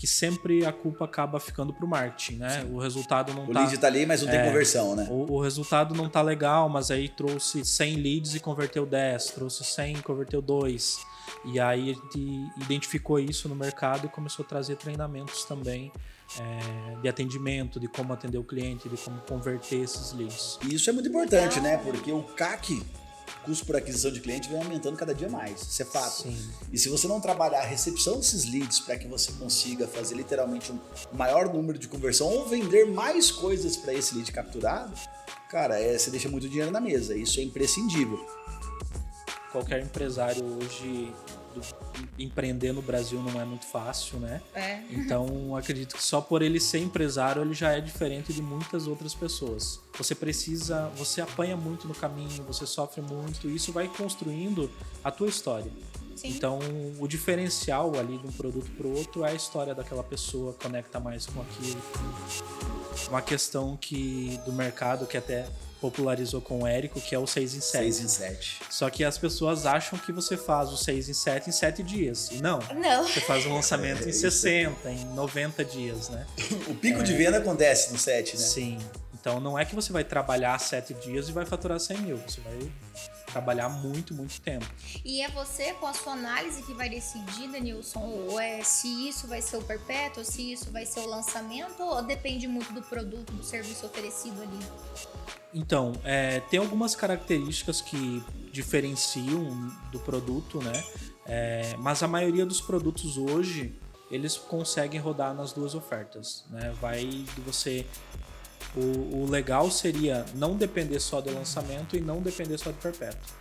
que sempre a culpa acaba ficando pro marketing, né? Sim. O resultado não o tá... O lead tá ali, mas não é, tem conversão, né? O, o, resultado não tá legal, mas aí trouxe 100 leads e converteu 10, trouxe 100 e converteu 2. E aí a gente identificou isso no mercado e começou a trazer treinamentos também é, de atendimento, de como atender o cliente, de como converter esses leads. E isso é muito importante, né? Porque o CAC custo por aquisição de cliente vem aumentando cada dia mais. Isso é fato. Sim. E se você não trabalhar a recepção desses leads para que você consiga fazer literalmente um maior número de conversão ou vender mais coisas para esse lead capturado, cara, é, você deixa muito dinheiro na mesa. Isso é imprescindível. Qualquer empresário hoje empreender no Brasil não é muito fácil, né? É. Então, acredito que só por ele ser empresário, ele já é diferente de muitas outras pessoas. Você precisa, você apanha muito no caminho, você sofre muito, e isso vai construindo a tua história. Sim. Então, o diferencial ali de um produto para o outro é a história daquela pessoa, conecta mais com aquilo. Uma questão que do mercado que até popularizou com o Érico, que é o 6 em 7. 6 em 7. Só que as pessoas acham que você faz o 6 em 7 em 7 dias. E não. Não. Você faz um lançamento é, em 60, em 90 dias, né? O pico é. de venda acontece no 7, né? Sim. Então não é que você vai trabalhar 7 dias e vai faturar 100 mil. Você vai trabalhar muito, muito tempo. E é você, com a sua análise, que vai decidir, Denilson, ou é se isso vai ser o perpétuo, se isso vai ser o lançamento, ou depende muito do produto, do serviço oferecido ali? Então, é, tem algumas características que diferenciam do produto, né? É, mas a maioria dos produtos hoje eles conseguem rodar nas duas ofertas, né? Vai de você o, o legal seria não depender só do lançamento e não depender só do perpétuo.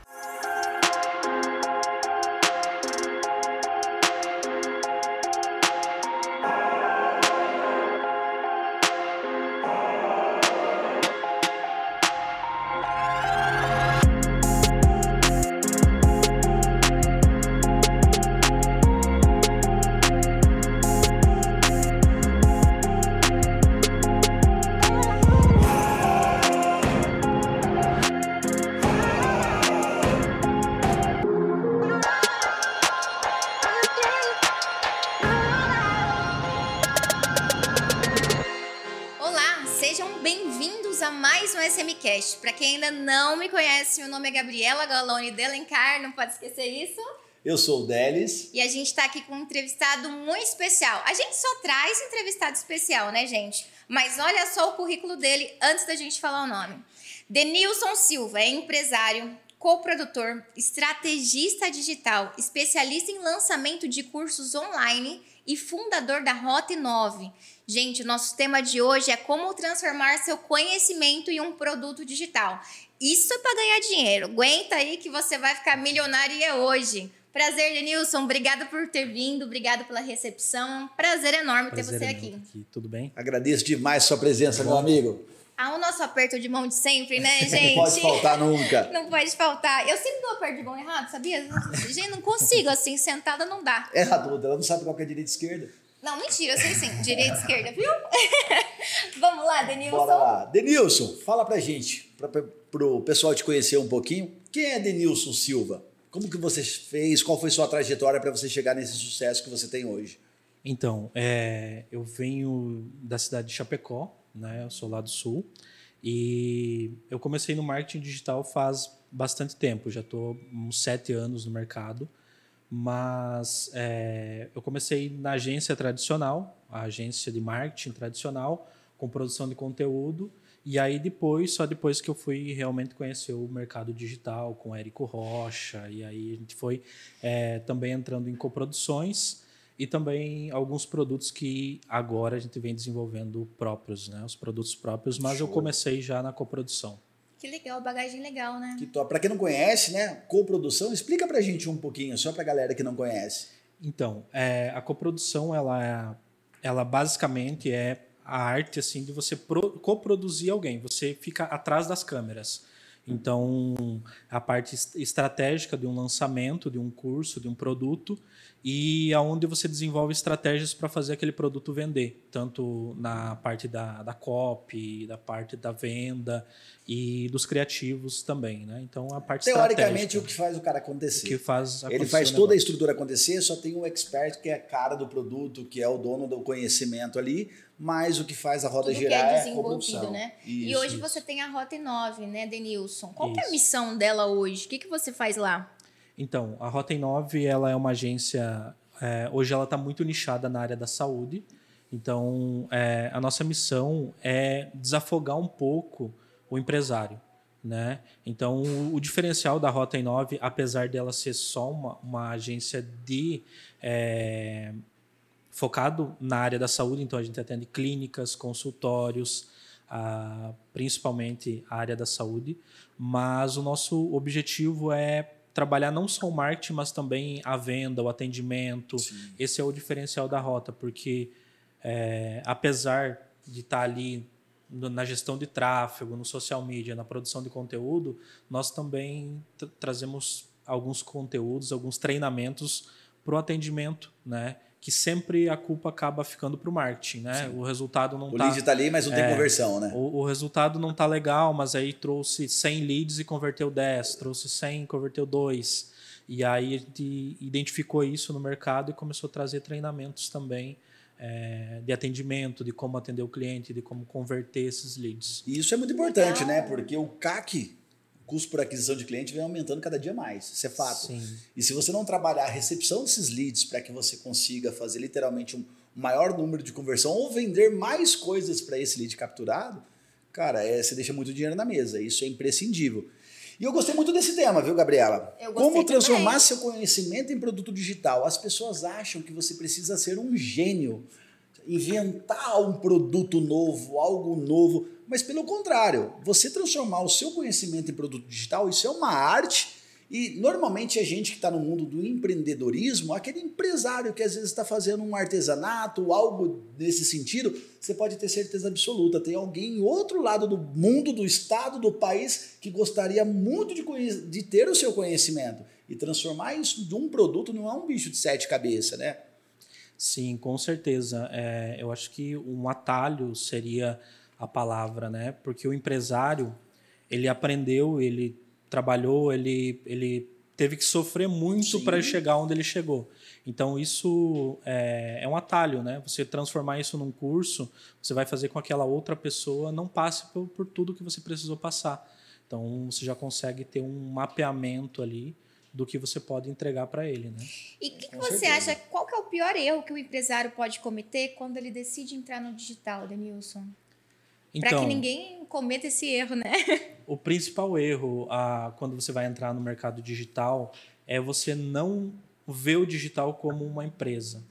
Gabriela Galone Delencar, não pode esquecer isso. Eu sou o Delis. E a gente está aqui com um entrevistado muito especial. A gente só traz entrevistado especial, né, gente? Mas olha só o currículo dele antes da gente falar o nome. Denilson Silva é empresário, coprodutor, estrategista digital, especialista em lançamento de cursos online e fundador da Rota 9. Gente, o nosso tema de hoje é como transformar seu conhecimento em um produto digital. Isso é para ganhar dinheiro. Aguenta aí que você vai ficar milionária hoje. Prazer, Denilson. Obrigada por ter vindo, obrigado pela recepção. Prazer enorme Prazer ter você aqui. aqui. Tudo bem? Agradeço demais sua presença, meu amigo. Ah, o nosso aperto de mão de sempre, né, gente? não pode faltar nunca. Não pode faltar. Eu sempre dou aperto de mão errado, sabia? Gente, não consigo, assim, sentada não dá. É errado, ela não sabe qual é direita e esquerda. Não, mentira, eu sei sim. Direita e esquerda, viu? Vamos lá, Denilson. Bora lá. Denilson, fala pra gente, pra, pro pessoal te conhecer um pouquinho. Quem é Denilson Silva? Como que você fez? Qual foi sua trajetória para você chegar nesse sucesso que você tem hoje? Então, é, eu venho da cidade de Chapecó, né? Eu sou lá do Sul. E eu comecei no marketing digital faz bastante tempo, já estou uns sete anos no mercado mas é, eu comecei na agência tradicional, a agência de marketing tradicional, com produção de conteúdo, e aí depois, só depois que eu fui realmente conhecer o mercado digital com Érico Rocha, e aí a gente foi é, também entrando em coproduções e também alguns produtos que agora a gente vem desenvolvendo próprios, né? Os produtos próprios, mas Show. eu comecei já na coprodução. Que legal, bagagem legal, né? Que top. Pra quem não conhece, né? Coprodução, explica pra gente um pouquinho, só pra galera que não conhece. Então, é, a coprodução, ela, é, ela basicamente é a arte assim de você pro, coproduzir alguém. Você fica atrás das câmeras. Então, a parte estratégica de um lançamento, de um curso, de um produto, e aonde você desenvolve estratégias para fazer aquele produto vender, tanto na parte da, da copy, da parte da venda e dos criativos também, né? Então a parte teoricamente o que faz o cara acontecer, o que faz ele faz toda a estrutura acontecer, só tem um expert que é a cara do produto, que é o dono do conhecimento ali, mas o que faz a roda Tudo girar que é desenvolvido, é né? Isso, e hoje isso. você tem a Rota 9, né, Denilson? Qual é a missão dela hoje? O que, que você faz lá? Então, a Rota 9 ela é uma agência. É, hoje ela está muito nichada na área da saúde. Então, é, a nossa missão é desafogar um pouco o empresário. Né? Então, o, o diferencial da Rota 9, apesar dela ser só uma, uma agência de é, focado na área da saúde, então a gente atende clínicas, consultórios, a, principalmente a área da saúde, mas o nosso objetivo é trabalhar não só o marketing, mas também a venda, o atendimento. Sim. Esse é o diferencial da rota, porque é, apesar de estar ali na gestão de tráfego, no social media, na produção de conteúdo, nós também trazemos alguns conteúdos, alguns treinamentos para o atendimento, né? que sempre a culpa acaba ficando para o marketing, né? Sim. O resultado não o tá... O lead está ali, mas não é, tem conversão, né? O, o, resultado não tá legal, mas aí trouxe 100 leads e converteu 10, trouxe 100 e converteu 2. E aí a gente identificou isso no mercado e começou a trazer treinamentos também é, de atendimento, de como atender o cliente, de como converter esses leads. E isso é muito importante, né? Porque o CAC custo por aquisição de cliente vem aumentando cada dia mais. Isso é fato. Sim. E se você não trabalhar a recepção desses leads para que você consiga fazer literalmente um maior número de conversão ou vender mais coisas para esse lead capturado, cara, é, você deixa muito dinheiro na mesa. Isso é imprescindível. E eu gostei muito desse tema, viu, Gabriela? Como transformar também. seu conhecimento em produto digital? As pessoas acham que você precisa ser um gênio, inventar um produto novo, algo novo. Mas pelo contrário, você transformar o seu conhecimento em produto digital, isso é uma arte. E normalmente a gente que está no mundo do empreendedorismo, aquele empresário que às vezes está fazendo um artesanato, algo nesse sentido, você pode ter certeza absoluta, tem alguém em outro lado do mundo, do estado, do país, que gostaria muito de, de ter o seu conhecimento. E transformar isso de um produto não é um bicho de sete cabeças, né? Sim, com certeza. É, eu acho que um atalho seria a palavra, né? Porque o empresário, ele aprendeu, ele trabalhou, ele, ele teve que sofrer muito para chegar onde ele chegou. Então, isso é, é, um atalho, né? Você transformar isso num curso, você vai fazer com que aquela outra pessoa não passe por, por tudo que você precisou passar. Então, você já consegue ter um mapeamento ali do que você pode entregar para ele, né? E o que, que você certeza. acha, qual que é o pior erro que o empresário pode cometer quando ele decide entrar no digital, Denilson? Então, para que ninguém cometa esse erro, né? O principal erro a, quando você vai entrar no mercado digital é você não ver o digital como uma empresa.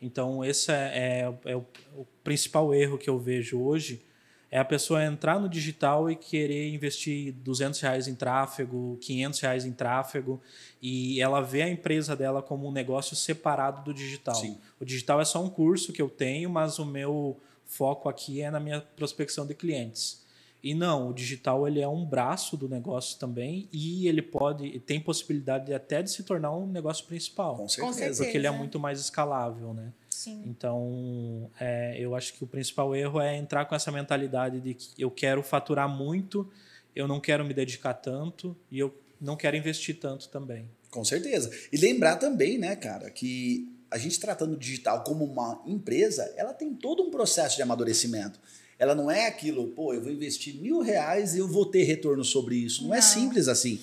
Então, esse é, é, é o, o, principal erro que eu vejo hoje, é a pessoa entrar no digital e querer investir 200 reais em tráfego, 500 reais em tráfego, e ela vê a empresa dela como um negócio separado do digital. Sim. O digital é só um curso que eu tenho, mas o meu foco aqui é na minha prospecção de clientes. E não, o digital ele é um braço do negócio também e ele pode tem possibilidade até de se tornar um negócio principal. Com certeza. Com certeza. Porque ele é muito mais escalável, né? Sim. Então, é, eu acho que o principal erro é entrar com essa mentalidade de que eu quero faturar muito, eu não quero me dedicar tanto e eu não quero investir tanto também. Com certeza. E lembrar também, né, cara, que a gente tratando o digital como uma empresa, ela tem todo um processo de amadurecimento. Ela não é aquilo, pô, eu vou investir mil reais e eu vou ter retorno sobre isso. Não, é não. é simples assim.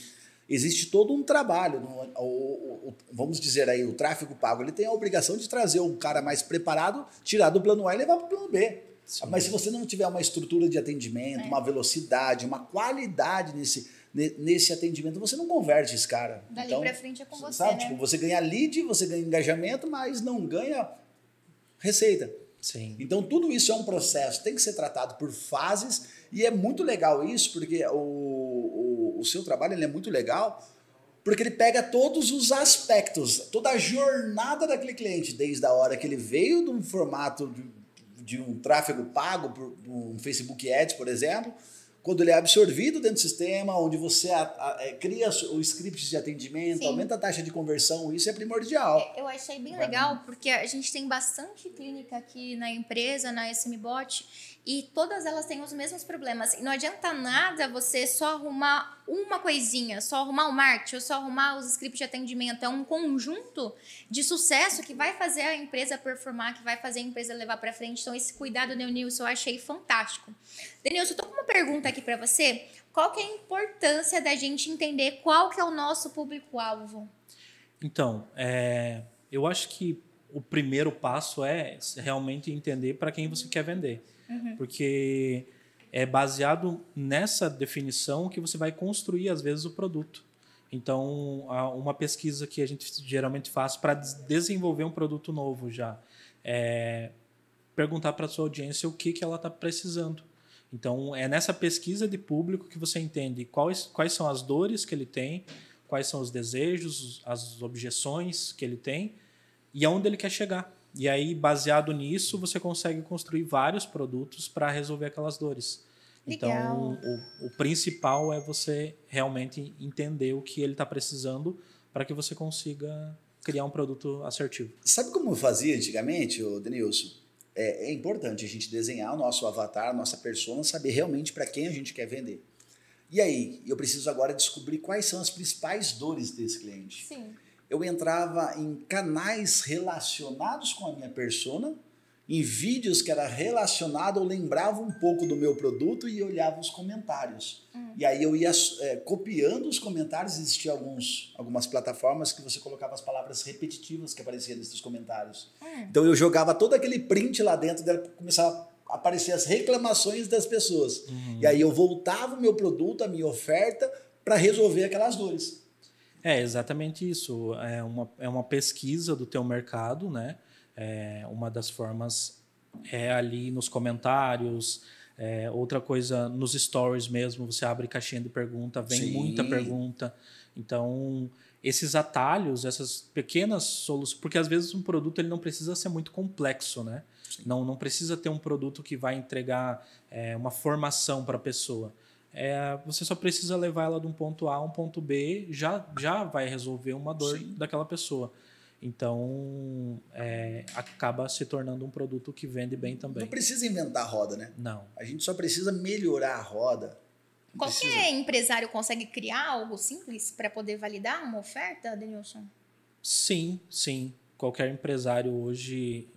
Existe todo um trabalho. O, o, o, vamos dizer aí, o tráfego pago, ele tem a obrigação de trazer um cara mais preparado, tirar do plano A e levar para o plano B. Sim. Mas se você não tiver uma estrutura de atendimento, é. uma velocidade, uma qualidade nesse, nesse atendimento, você não converte esse cara. Dali então, para frente é com você, sabe? né? Tipo, você ganha lead, você ganha engajamento, mas não ganha receita. Sim. Então tudo isso é um processo, tem que ser tratado por fases e é muito legal isso, porque o, o, o seu trabalho ele é muito legal, porque ele pega todos os aspectos, toda a jornada daquele cliente, desde a hora que ele veio de um formato de, de um tráfego pago por um Facebook Ads, por exemplo, quando ele é absorvido dentro do sistema, onde você a, a, é, cria o script de atendimento, Sim. aumenta a taxa de conversão, isso é primordial. É, eu achei bem legal, porque a gente tem bastante clínica aqui na empresa, na SMBot, e todas elas têm os mesmos problemas. E não adianta nada você só arrumar uma coisinha, só arrumar o marketing, ou só arrumar os scripts de atendimento. É um conjunto de sucesso que vai fazer a empresa performar, que vai fazer a empresa levar para frente. Então, esse cuidado, Denilson, eu achei fantástico. Denilson, eu tô com uma pergunta aqui para você. Qual que é a importância da gente entender qual que é o nosso público-alvo? Então, é, eu acho que o primeiro passo é realmente entender para quem você quer vender. Uhum. Porque é baseado nessa definição que você vai construir, às vezes, o produto. Então, uma pesquisa que a gente geralmente faz para desenvolver um produto novo já é perguntar para a sua audiência o que, que ela está precisando. Então, é nessa pesquisa de público que você entende quais, quais são as dores que ele tem, quais são os desejos, as objeções que ele tem e aonde ele quer chegar. E aí, baseado nisso, você consegue construir vários produtos para resolver aquelas dores. Então, Legal. Então, o, o, principal é você realmente entender o que ele está precisando para que você consiga criar um produto assertivo. Sabe como eu fazia antigamente, Denilson? É, é importante a gente desenhar o nosso avatar, a nossa persona, saber realmente para quem a gente quer vender. E aí, eu preciso agora descobrir quais são as principais dores desse cliente. Sim eu entrava em canais relacionados com a minha persona, em vídeos que era relacionado, eu lembrava um pouco do meu produto e olhava os comentários. Hum. E aí eu ia é, copiando os comentários, existiam alguns, algumas plataformas que você colocava as palavras repetitivas que apareciam nesses comentários. Hum. Então eu jogava todo aquele print lá dentro, dela começava a aparecer as reclamações das pessoas. Uhum. E aí eu voltava o meu produto, a minha oferta, para resolver aquelas dores. É exatamente isso. É uma, é uma pesquisa do teu mercado, né? É, uma das formas é ali nos comentários. É, outra coisa, nos stories mesmo, você abre caixinha de pergunta, vem Sim. muita pergunta. Então, esses atalhos, essas pequenas soluções, porque às vezes um produto ele não precisa ser muito complexo, né? Não, não precisa ter um produto que vai entregar é, uma formação para a pessoa é, você só precisa levar ela de um ponto A a um ponto B, já, já vai resolver uma dor Sim. daquela pessoa. Então, é, acaba se tornando um produto que vende bem também. Não precisa inventar a roda, né? Não. A gente só precisa melhorar a roda. Qualquer precisa... empresário consegue criar algo simples para poder validar uma oferta, Denilson? Sim, sim. Qualquer empresário hoje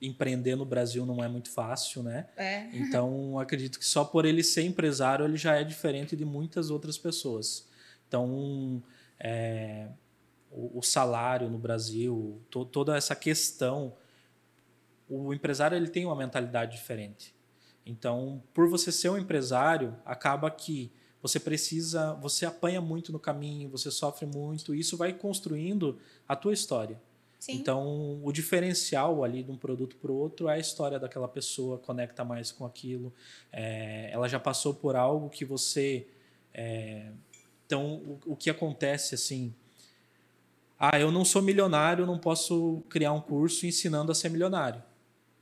empreender no Brasil não é muito fácil, né? É. Então, acredito que só por ele ser empresário, ele já é diferente de muitas outras pessoas. Então, é, o, o, salário no Brasil, to, toda essa questão, o empresário ele tem uma mentalidade diferente. Então, por você ser um empresário, acaba que você precisa, você apanha muito no caminho, você sofre muito, e isso vai construindo a tua história. Sim. Então, o diferencial ali de um produto para o outro é a história daquela pessoa, conecta mais com aquilo. É, ela já passou por algo que você. É, então, o, o, que acontece assim. Ah, eu não sou milionário, não posso criar um curso ensinando a ser milionário.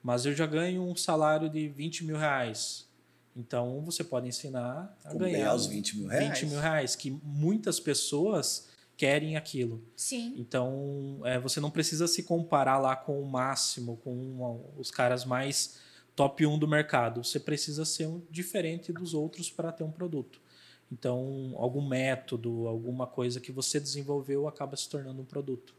Mas eu já ganho um salário de 20 mil reais. Então, você pode ensinar a Como ganhar os 20 mil reais. 20 mil reais, que muitas pessoas querem aquilo. Sim. Então, é, você não precisa se comparar lá com o máximo, com os caras mais top 1 do mercado. Você precisa ser um, diferente dos outros para ter um produto. Então, algum método, alguma coisa que você desenvolveu acaba se tornando um produto.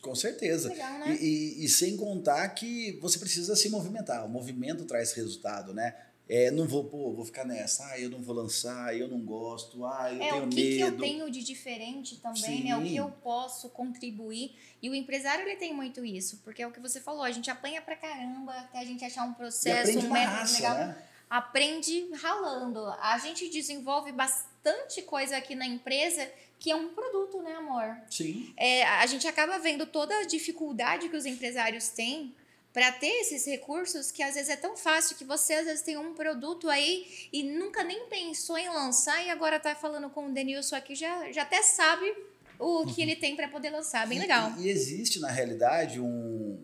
Com certeza. Legal, né? e, e, e, sem contar que você precisa se movimentar. O movimento traz resultado, né? É, não vou, pô, vou ficar nessa, ah, eu não vou lançar, eu não gosto, ah, eu é, tenho o que medo. que eu tenho de diferente também, Sim. né? O que eu posso contribuir. E o empresário, ele tem muito isso, porque é o que você falou, a gente apanha pra caramba até a gente achar um processo, um método raça, legal. Né? Aprende ralando. A gente desenvolve bastante coisa aqui na empresa que é um produto, né, amor? Sim. É, a gente acaba vendo toda a dificuldade que os empresários têm para ter esses recursos que às vezes é tão fácil que você às vezes tem um produto aí e nunca nem pensou em lançar e agora tá falando com o Denilson aqui já, já até sabe o que ele tem para poder lançar, bem e, legal. E, existe na realidade um,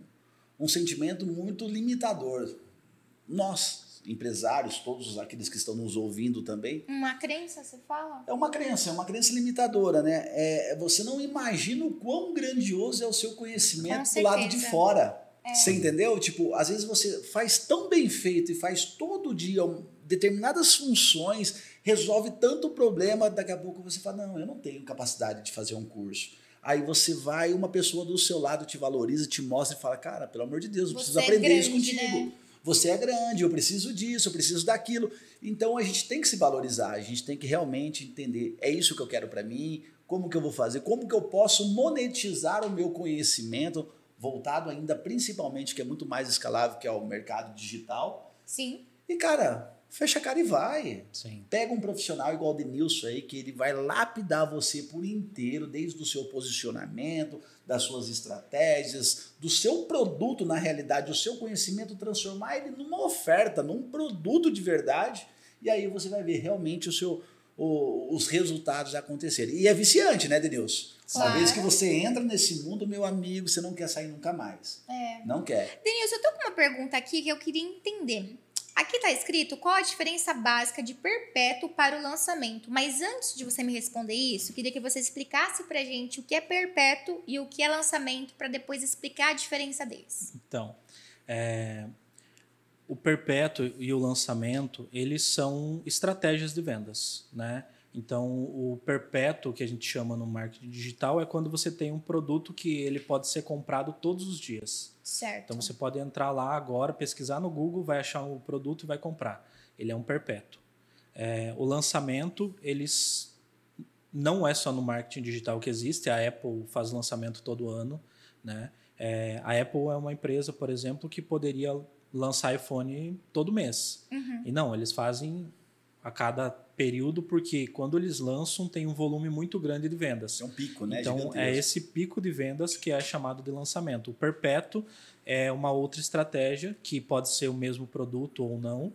um sentimento muito limitador. Nós empresários, todos aqueles que estão nos ouvindo também. Uma crença, você fala? É uma crença, é uma crença limitadora, né? É, você não imagina o quão grandioso é o seu conhecimento do lado de fora. É. Você entendeu? Tipo, às vezes você faz tão bem feito e faz todo dia determinadas funções, resolve tanto problema, daqui a pouco você fala, não, eu não tenho capacidade de fazer um curso. Aí você vai, uma pessoa do seu lado te valoriza, te mostra e fala, cara, pelo amor de Deus, eu preciso aprender é grande, isso contigo. Né? Você é grande, eu preciso disso, eu preciso daquilo. Então a gente tem que se valorizar, a gente tem que realmente entender, é isso que eu quero para mim, como que eu vou fazer, como que eu posso monetizar o meu conhecimento, voltado ainda principalmente, que é muito mais escalável, que é o mercado digital. Sim. E, cara, fecha a cara e vai. Sim. Pega um profissional igual o Denilson aí, que ele vai lapidar você por inteiro, desde o seu posicionamento, das suas estratégias, do seu produto, na realidade, o seu conhecimento, transformar ele numa oferta, num produto de verdade. E aí você vai ver realmente o seu, o, os resultados acontecerem. E é viciante, né, Denilson? Claro. Uma vez que você entra nesse mundo, meu amigo, você não quer sair nunca mais. É. Não quer. Denilson, eu tô com uma pergunta aqui que eu queria entender. Aqui está escrito qual a diferença básica de perpétuo para o lançamento. Mas antes de você me responder isso, queria que você explicasse para gente o que é perpétuo e o que é lançamento, para depois explicar a diferença deles. Então, é, o perpétuo e o lançamento, eles são estratégias de vendas, né? Então, o perpétuo, que a gente chama no marketing digital, é quando você tem um produto que ele pode ser comprado todos os dias. Certo. Então, você pode entrar lá agora, pesquisar no Google, vai achar o produto e vai comprar. Ele é um perpétuo. É, o lançamento, eles não é só no marketing digital que existe, a Apple faz lançamento todo ano. Né? É, a Apple é uma empresa, por exemplo, que poderia lançar iPhone todo mês. Uhum. E não, eles fazem a cada período, porque quando eles lançam, tem um volume muito grande de vendas. É um pico, né? Então, Gigantesco. é esse pico de vendas que é chamado de lançamento. O perpétuo é uma outra estratégia, que pode ser o mesmo produto ou não,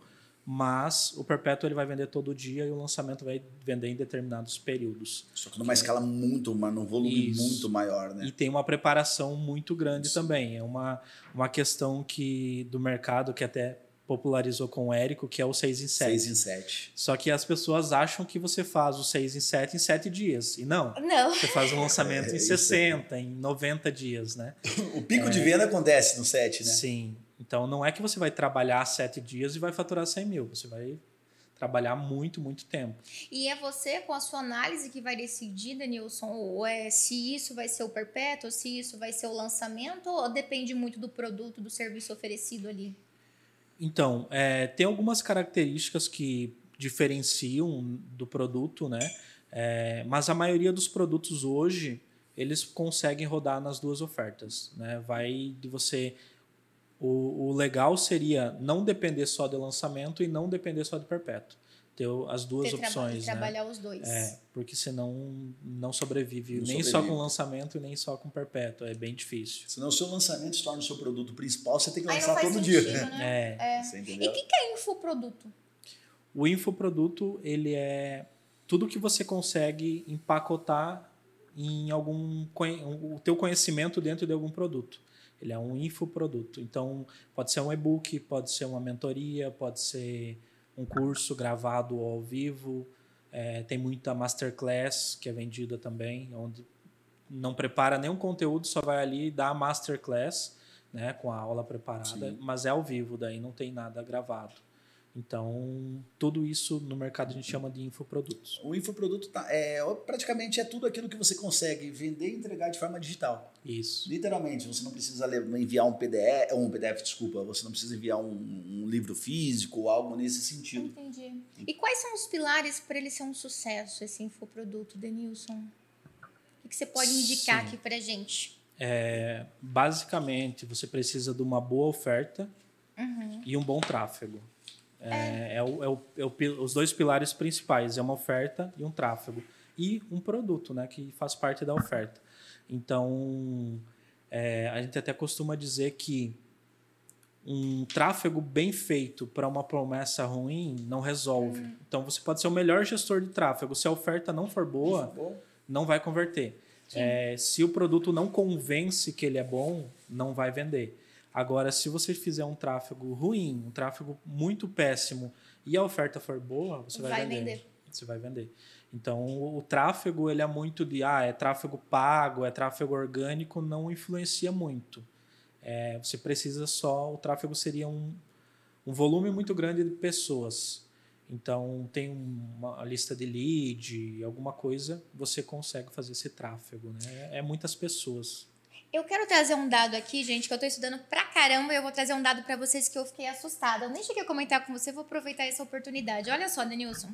mas o perpétuo ele vai vender todo dia e o lançamento vai vender em determinados períodos. Só que numa escala muito, num volume Isso. muito maior, né? E tem uma preparação muito grande Isso. também. É uma, uma questão que do mercado que até popularizou com o Érico, que é o 6 em 7. 6 em 7. Só que as pessoas acham que você faz o 6 em 7 em 7 dias. E não. Não. Você faz um lançamento é, em 60, é. em 90 dias, né? o pico é, de venda acontece no 7, né? Sim. Então não é que você vai trabalhar 7 dias e vai faturar 100 mil. Você vai trabalhar muito, muito tempo. E é você, com a sua análise, que vai decidir, Denilson, ou é se isso vai ser o perpétuo, se isso vai ser o lançamento, ou depende muito do produto, do serviço oferecido ali? Então, é, tem algumas características que diferenciam do produto, né? É, mas a maioria dos produtos hoje eles conseguem rodar nas duas ofertas, né? Vai de você o, o legal seria não depender só do lançamento e não depender só de perpétuo ter as duas ter opções. Tra né? trabalhar os dois. É, porque senão não sobrevive não nem sobrevive. só com lançamento e nem só com perpétuo. É bem difícil. Senão o seu lançamento se torna o seu produto principal, você tem que lançar todo sentido, dia. Né? É. é. E o que, que é infoproduto? O infoproduto, ele é tudo que você consegue empacotar em algum o teu conhecimento dentro de algum produto. Ele é um infoproduto. Então, pode ser um e-book, pode ser uma mentoria, pode ser um curso gravado ao vivo. É, tem muita masterclass que é vendida também, onde não prepara nenhum conteúdo, só vai ali e dá a masterclass né, com a aula preparada, Sim. mas é ao vivo, daí não tem nada gravado. Então, tudo isso no mercado a gente chama de infoprodutos. O infoproduto tá, é, praticamente é tudo aquilo que você consegue vender e entregar de forma digital. Isso. Literalmente, você não precisa enviar um PDF, um PDF, desculpa, você não precisa enviar um, um livro físico ou algo nesse sentido. Entendi. E quais são os pilares para ele ser um sucesso, esse infoproduto, Denilson? O que você pode indicar Sim. aqui para gente? É, basicamente, você precisa de uma boa oferta uhum. e um bom tráfego. É, é, o, é, o, é os dois pilares principais, é uma oferta e um tráfego. E um produto, né, que faz parte da oferta. Então, é, a gente até costuma dizer que um tráfego bem feito para uma promessa ruim não resolve. Hum. Então, você pode ser o melhor gestor de tráfego. Se a oferta não for boa, não vai converter. É, se o produto não convence que ele é bom, não vai vender. Agora, se você fizer um tráfego ruim, um tráfego muito péssimo e a oferta for boa, você vai, vai vender. vender. Você vai vender. Então, o, tráfego ele é muito de ah, é tráfego pago, é tráfego orgânico, não influencia muito. É, você precisa só, o tráfego seria um, um volume muito grande de pessoas. Então, tem uma lista de lead, alguma coisa, você consegue fazer esse tráfego. Né? É muitas pessoas. Eu quero trazer um dado aqui, gente, que eu tô estudando pra caramba e eu vou trazer um dado para vocês que eu fiquei assustada. Eu nem cheguei a comentar com você, vou aproveitar essa oportunidade. Olha só, Denilson.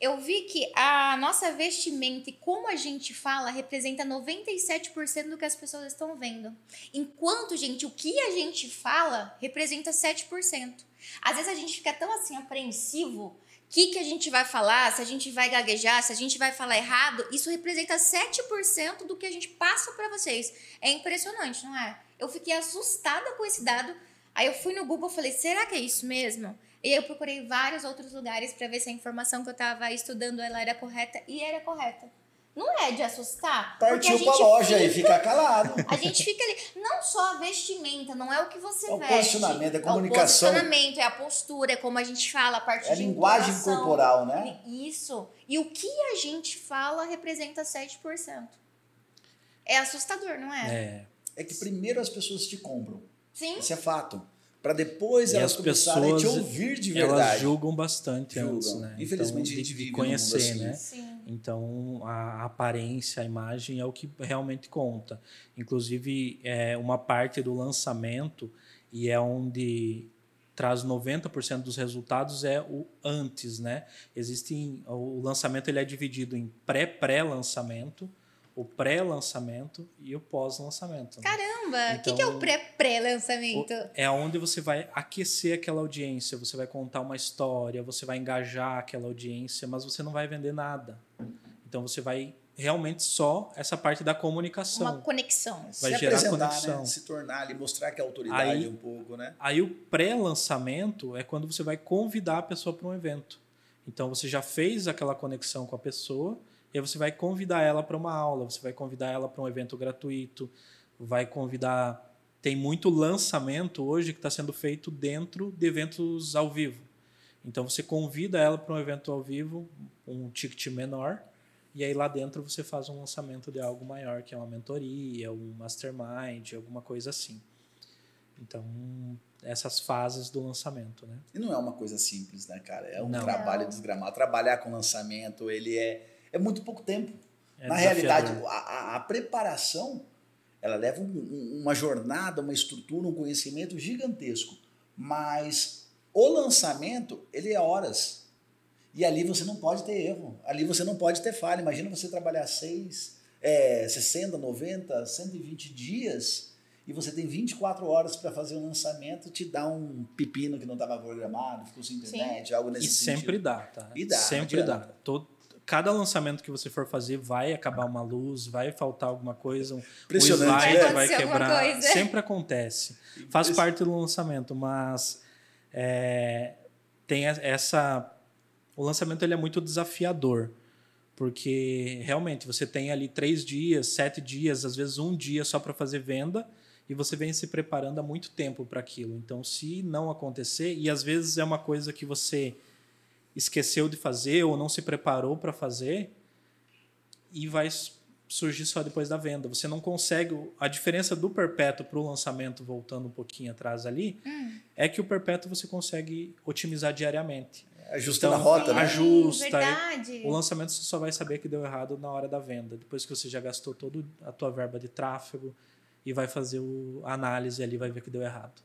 Eu vi que a nossa vestimenta e como a gente fala representa 97% do que as pessoas estão vendo. Enquanto, gente, o que a gente fala representa 7%. Às vezes a gente fica tão assim apreensivo que, que a gente vai falar, se a gente vai gaguejar, se a gente vai falar errado, isso representa 7% do que a gente passa para vocês. É impressionante, não é? Eu fiquei assustada com esse dado. Aí eu fui no Google e falei, será que é isso mesmo? E aí eu procurei vários outros lugares para ver se a informação que eu estava estudando ela era correta e era correta. Não é de assustar. Partiu pra loja fica, e fica calado. A gente fica ali. Não só a vestimenta, não é o que você é o veste. posicionamento, é a comunicação. É o posicionamento, é a postura, é como a gente fala, a parte é de a linguagem corporal, né? Isso. E o que a gente fala representa 7%. É assustador, não é? É. É que primeiro as pessoas te compram. Sim. Isso é fato para depois e elas começarem a te ouvir de verdade. Elas julgam bastante julgam. antes, né? Infelizmente então, a gente vive conhecer, assim. né? Sim. Então a aparência, a imagem é o que realmente conta. Inclusive é uma parte do lançamento e é onde traz 90% dos resultados é o antes, né? Existem o lançamento ele é dividido em pré-pré-lançamento o pré-lançamento e o pós-lançamento. Né? Caramba! O então, que, que, é o pré-pré-lançamento? É onde você vai aquecer aquela audiência, você vai contar uma história, você vai engajar aquela audiência, mas você não vai vender nada. Então você vai realmente só essa parte da comunicação. Uma conexão. Vai se gerar né? conexão. Né? Se tornar ali, mostrar que é autoridade aí, um pouco, né? Aí o pré-lançamento é quando você vai convidar a pessoa para um evento. Então você já fez aquela conexão com a pessoa, e aí você vai convidar ela para uma aula, você vai convidar ela para um evento gratuito, vai convidar. Tem muito lançamento hoje que está sendo feito dentro de eventos ao vivo. Então você convida ela para um evento ao vivo, um ticket menor, e aí lá dentro você faz um lançamento de algo maior, que é uma mentoria, um mastermind, alguma coisa assim. Então, essas fases do lançamento, né? E não é uma coisa simples, né, cara? É um não. trabalho desgramado. Trabalhar com lançamento, ele é é muito pouco tempo. É Na realidade, a, a, a, preparação ela leva um, uma jornada, uma estrutura, um conhecimento gigantesco. Mas o lançamento, ele é horas. E ali você não pode ter erro. Ali você não pode ter falha. Imagina você trabalhar 6, é, 60, 90, 120 dias e você tem 24 horas para fazer o lançamento, te dá um pepino que não estava programado, ficou sem internet, Sim. algo nesse e sentido. E sempre dá, tá? E dá. Sempre dá. Todo, cada lançamento que você for fazer vai acabar uma luz, vai faltar alguma coisa, um slide né? vai quebrar. Sempre acontece. Faz parte do lançamento, mas é, tem essa. O lançamento ele é muito desafiador. Porque realmente você tem ali três dias, sete dias, às vezes um dia só para fazer venda e você vem se preparando há muito tempo para aquilo. Então, se não acontecer, e às vezes é uma coisa que você esqueceu de fazer ou não se preparou para fazer e vai surgir só depois da venda. Você não consegue. A diferença do perpétuo para o lançamento, voltando um pouquinho atrás ali, hum. é que o perpétuo você consegue otimizar diariamente. Ajusta então, na rota, né? Ajusta. Verdade. O lançamento você só vai saber que deu errado na hora da venda. Depois que você já gastou toda a tua verba de tráfego e vai fazer o, a análise ali, vai ver que deu errado.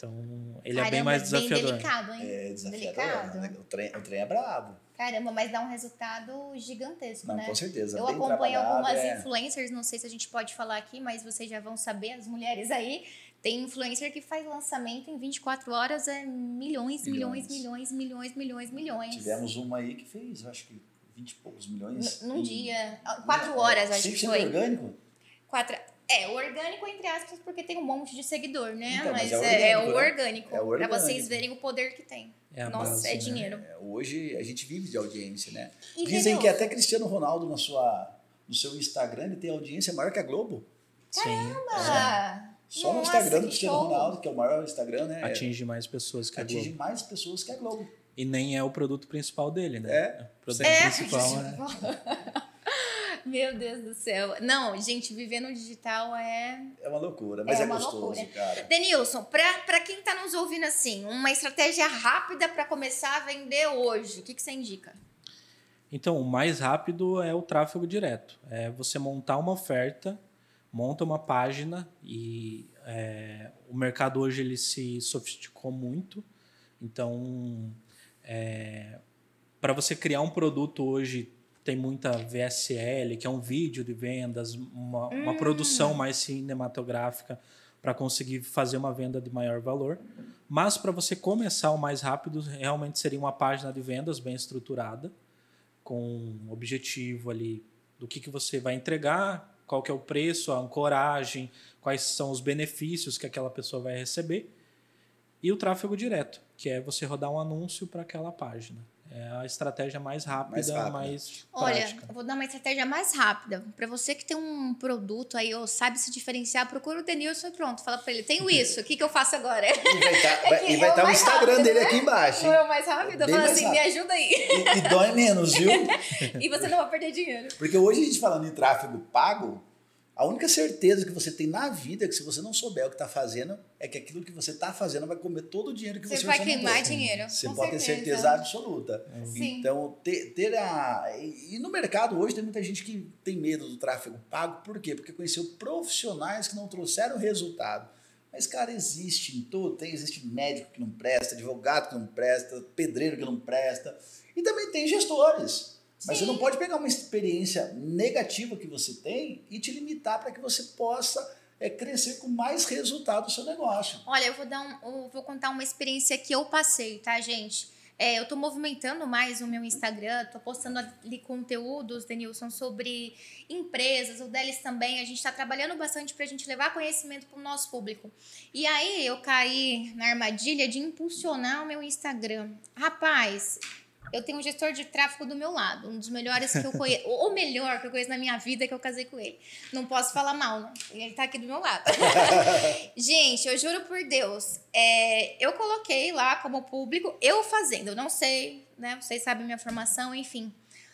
Então, ele Caramba, é bem mais desafiador. Bem delicado, hein? É desafiador. Delicado. O, trem, o trem é brabo. Caramba, mas dá um resultado gigantesco, não, né? Com certeza. Eu acompanho algumas é... influencers, não sei se a gente pode falar aqui, mas vocês já vão saber, as mulheres aí. Tem influencer que faz lançamento em 24 horas, é milhões, milhões, milhões, milhões, milhões, milhões. Tivemos uma aí que fez, acho que 20 e poucos milhões. N num em... dia. Quatro horas, é, acho que foi. orgânico? Quatro. É, orgânico, entre aspas, porque tem um monte de seguidor, né? Então, mas, mas é, é, orgânico, é, o orgânico. É o orgânico. Pra vocês verem o poder que tem. É Nossa, base, é né? dinheiro. É, hoje a gente vive de audiência, né? E Dizem que até Cristiano Ronaldo na sua, no seu Instagram ele tem audiência maior que a Globo. Caramba! Só no Instagram do Cristiano Ronaldo, que é o maior Instagram, né? Atinge mais pessoas que a Globo. Atinge mais pessoas que a Globo. E nem é o produto principal dele, né? É. O produto É, principal é. Meu Deus do céu. Não, gente, viver no digital é. É uma loucura, mas É é, uma gostoso, loucura. cara. Denilson, para quem tá nos ouvindo assim, uma estratégia rápida para começar a vender hoje, o que, que você indica? Então, o mais rápido é o tráfego direto. É você montar uma oferta, monta uma página e é, o mercado hoje ele se sofisticou muito. Então, para você criar um produto hoje tem muita VSL, que é um vídeo de vendas, uma, uma produção mais cinematográfica para conseguir fazer uma venda de maior valor. Mas para você começar o mais rápido, realmente seria uma página de vendas bem estruturada, com um objetivo ali do que, que você vai entregar, qual que é o preço, a ancoragem, quais são os benefícios que aquela pessoa vai receber. E o tráfego direto, que é você rodar um anúncio para aquela página. É a estratégia mais rápida, Mais mais, rápida. Olha, prática. eu vou dar uma estratégia mais rápida. Para você que tem um produto aí ou sabe se diferenciar, procura o Denilson e pronto. Fala para ele, tenho isso, o que, que eu faço agora? E vai estar É e é o tá o mais Instagram rápido, dele né? aqui embaixo. É o mais rápido? Eu falo mais assim, me rápido. ajuda aí. E, e dói menos, viu? e você não vai perder dinheiro. Porque hoje a gente falando em tráfego pago, a única certeza que você tem na vida é que se você não souber o que está fazendo, é que aquilo que você está fazendo vai comer todo o dinheiro que você Você vai queimar dinheiro. Você pode ter certeza. certeza absoluta. Sim. Então, ter, ter a. E e no mercado hoje tem muita gente que tem medo do tráfego pago, por quê? Porque conheceu profissionais que não trouxeram resultado. Mas, cara, existe em todo, tem, existe médico que não presta, advogado que não presta, pedreiro que não presta. E também tem gestores. Mas você Sim. não pode pegar uma experiência negativa que você tem e te limitar para que você possa é, crescer com mais resultado do seu negócio. Olha, eu vou dar um, eu vou contar uma experiência que eu passei, tá, gente? É, eu tô movimentando mais o meu Instagram, tô postando ali conteúdos, Denilson, sobre empresas, o deles também. A gente tá trabalhando bastante pra gente levar conhecimento pro nosso público. E aí eu caí na armadilha de impulsionar o meu Instagram. Rapaz, eu tenho um gestor de tráfego do meu lado, um dos melhores que eu conheço, o melhor que eu conheço na minha vida, que eu casei com ele. Não posso falar mal, né? Ele tá aqui do meu lado. Gente, eu juro por Deus, é, eu coloquei lá como público, eu fazendo, eu não sei, né? Vocês sabem minha formação, enfim.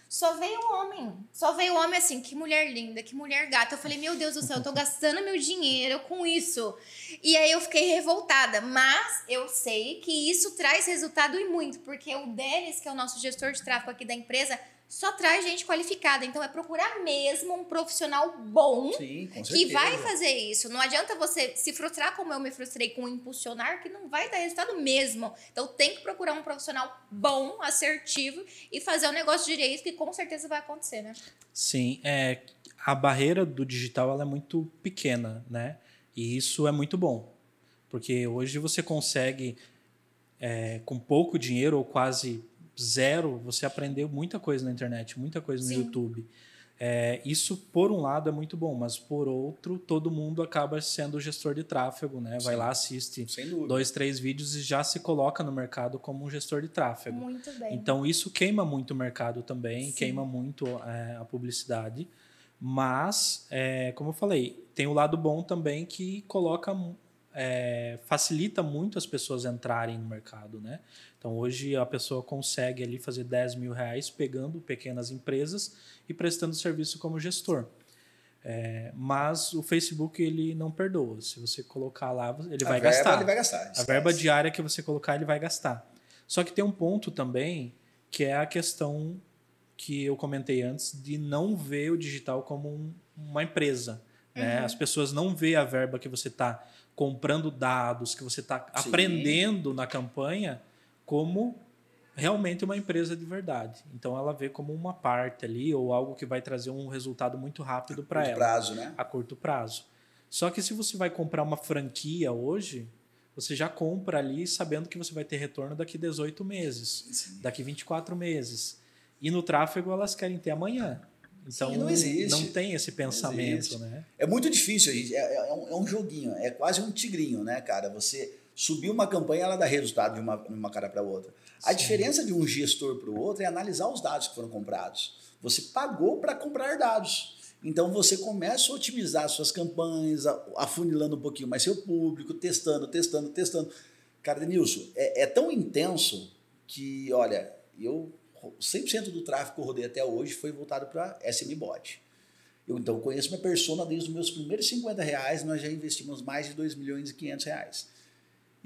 Só veio homem. Só veio homem assim, que mulher linda, que mulher gata. Eu falei, meu Deus do céu, eu tô gastando meu dinheiro com isso. E aí eu fiquei revoltada. Mas eu sei que isso traz resultado e muito, porque o Denis, que é o nosso gestor de tráfego aqui da empresa, só traz gente qualificada. Então é procurar mesmo um profissional bom Sim, que vai fazer isso. Não adianta você se frustrar como eu me frustrei com impulsionar, que não vai dar resultado mesmo. Então tem que procurar um profissional bom, assertivo e fazer o negócio direito, que com certeza vai acontecer, né? Sim, é, a barreira do digital ela é muito pequena, né? E isso é muito bom, porque hoje você consegue, é, com pouco dinheiro ou quase zero, você aprender muita coisa na internet, muita coisa no Sim. YouTube. É, isso, por um lado, é muito bom, mas por outro, todo mundo acaba sendo gestor de tráfego, né? Vai Sim. lá, assiste dois, três vídeos e já se coloca no mercado como um gestor de tráfego. Muito bem. Então isso queima muito o mercado também, Sim. queima muito é, a publicidade. Mas, é, como eu falei, tem o lado bom também que coloca, é, facilita muito as pessoas entrarem no mercado, né? Então hoje a pessoa consegue ali fazer 10 mil reais pegando pequenas empresas e prestando serviço como gestor. É, mas o Facebook ele não perdoa. Se você colocar lá, ele A vai verba, gastar. Ele vai gastar. A verba diária que você colocar, ele vai gastar. Só que tem um ponto também, que é a questão que eu comentei antes, de não ver o digital como um- uma empresa. Né? As pessoas não veem a verba que você está comprando dados, que você está aprendendo na campanha, como realmente uma empresa de verdade. Então ela vê como uma parte ali, ou algo que vai trazer um resultado muito rápido para Curto ela prazo, né? a curto prazo. Só que se você vai comprar uma franquia hoje, você já compra ali sabendo que você vai ter retorno daqui 18 meses, Sim. daqui 24 meses. E no tráfego elas querem ter amanhã. Então Sim, não existe. não tem esse pensamento, né? É muito difícil, gente. É, é um, é um joguinho, é quase um tigrinho, né, cara? Você subir uma campanha, ela dá resultado de uma, uma cara para outra. A Sim. diferença de um gestor para o outro é analisar os dados que foram comprados. Você pagou para comprar dados. Então você começa a otimizar suas campanhas, afunilando um pouquinho mais seu público, testando, testando, testando. Cara, Denilson, é, é tão intenso que, olha, eu 100% do tráfego que eu rodei até hoje foi voltado para SMBot. Eu então conheço minha persona desde os meus primeiros 50 reais, nós já investimos mais de 2 milhões e 500 reais.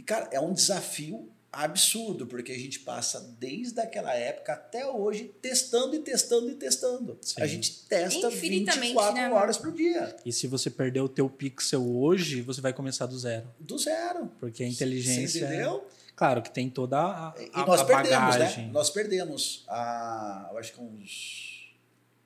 E, cara, é um desafio absurdo, porque a gente passa desde aquela época até hoje testando e testando e testando. Sim. A gente testa 24 né, horas por dia. E se você perder o teu pixel hoje, você vai começar do zero. Do zero. Porque a inteligência... Você entendeu? Claro que tem toda a, a, e nós a perdemos, né? bagagem. Né? Nós perdemos, a, eu acho que uns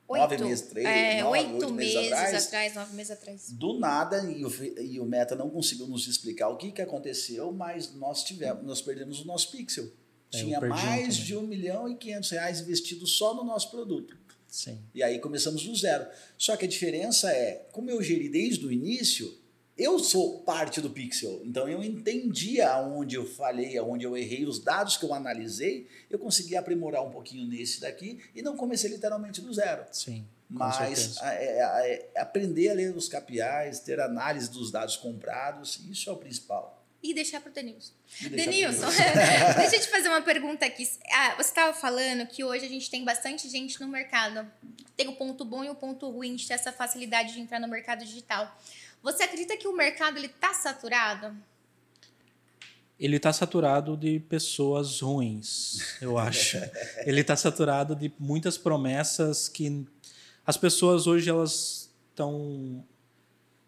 Oito, nove meses, três, é, nove, oito, oito meses, meses atrás, atrás, nove meses atrás. Do nada, e o, e o Meta não conseguiu nos explicar o que, que aconteceu, mas nós tivemos, nós perdemos o nosso pixel. É, Tinha mais de um milhão e quinhentos reais investido só no nosso produto. Sim. E aí começamos do zero. Só que a diferença é, como eu geri desde o início, eu sou parte do pixel, então eu entendi aonde eu falhei, aonde eu errei, os dados que eu analisei, eu consegui aprimorar um pouquinho nesse daqui e não comecei literalmente do zero. Sim. Mas é, é, é aprender a ler os KPIs, ter análise dos dados comprados, isso é o principal. E deixar para o Denilson. Denilson, deixa eu te fazer uma pergunta aqui. Ah, você estava falando que hoje a gente tem bastante gente no mercado. Tem o ponto bom e o ponto ruim de ter essa facilidade de entrar no mercado digital. Você acredita que o mercado ele está saturado? Ele está saturado de pessoas ruins, eu acho. ele está saturado de muitas promessas que as pessoas hoje elas estão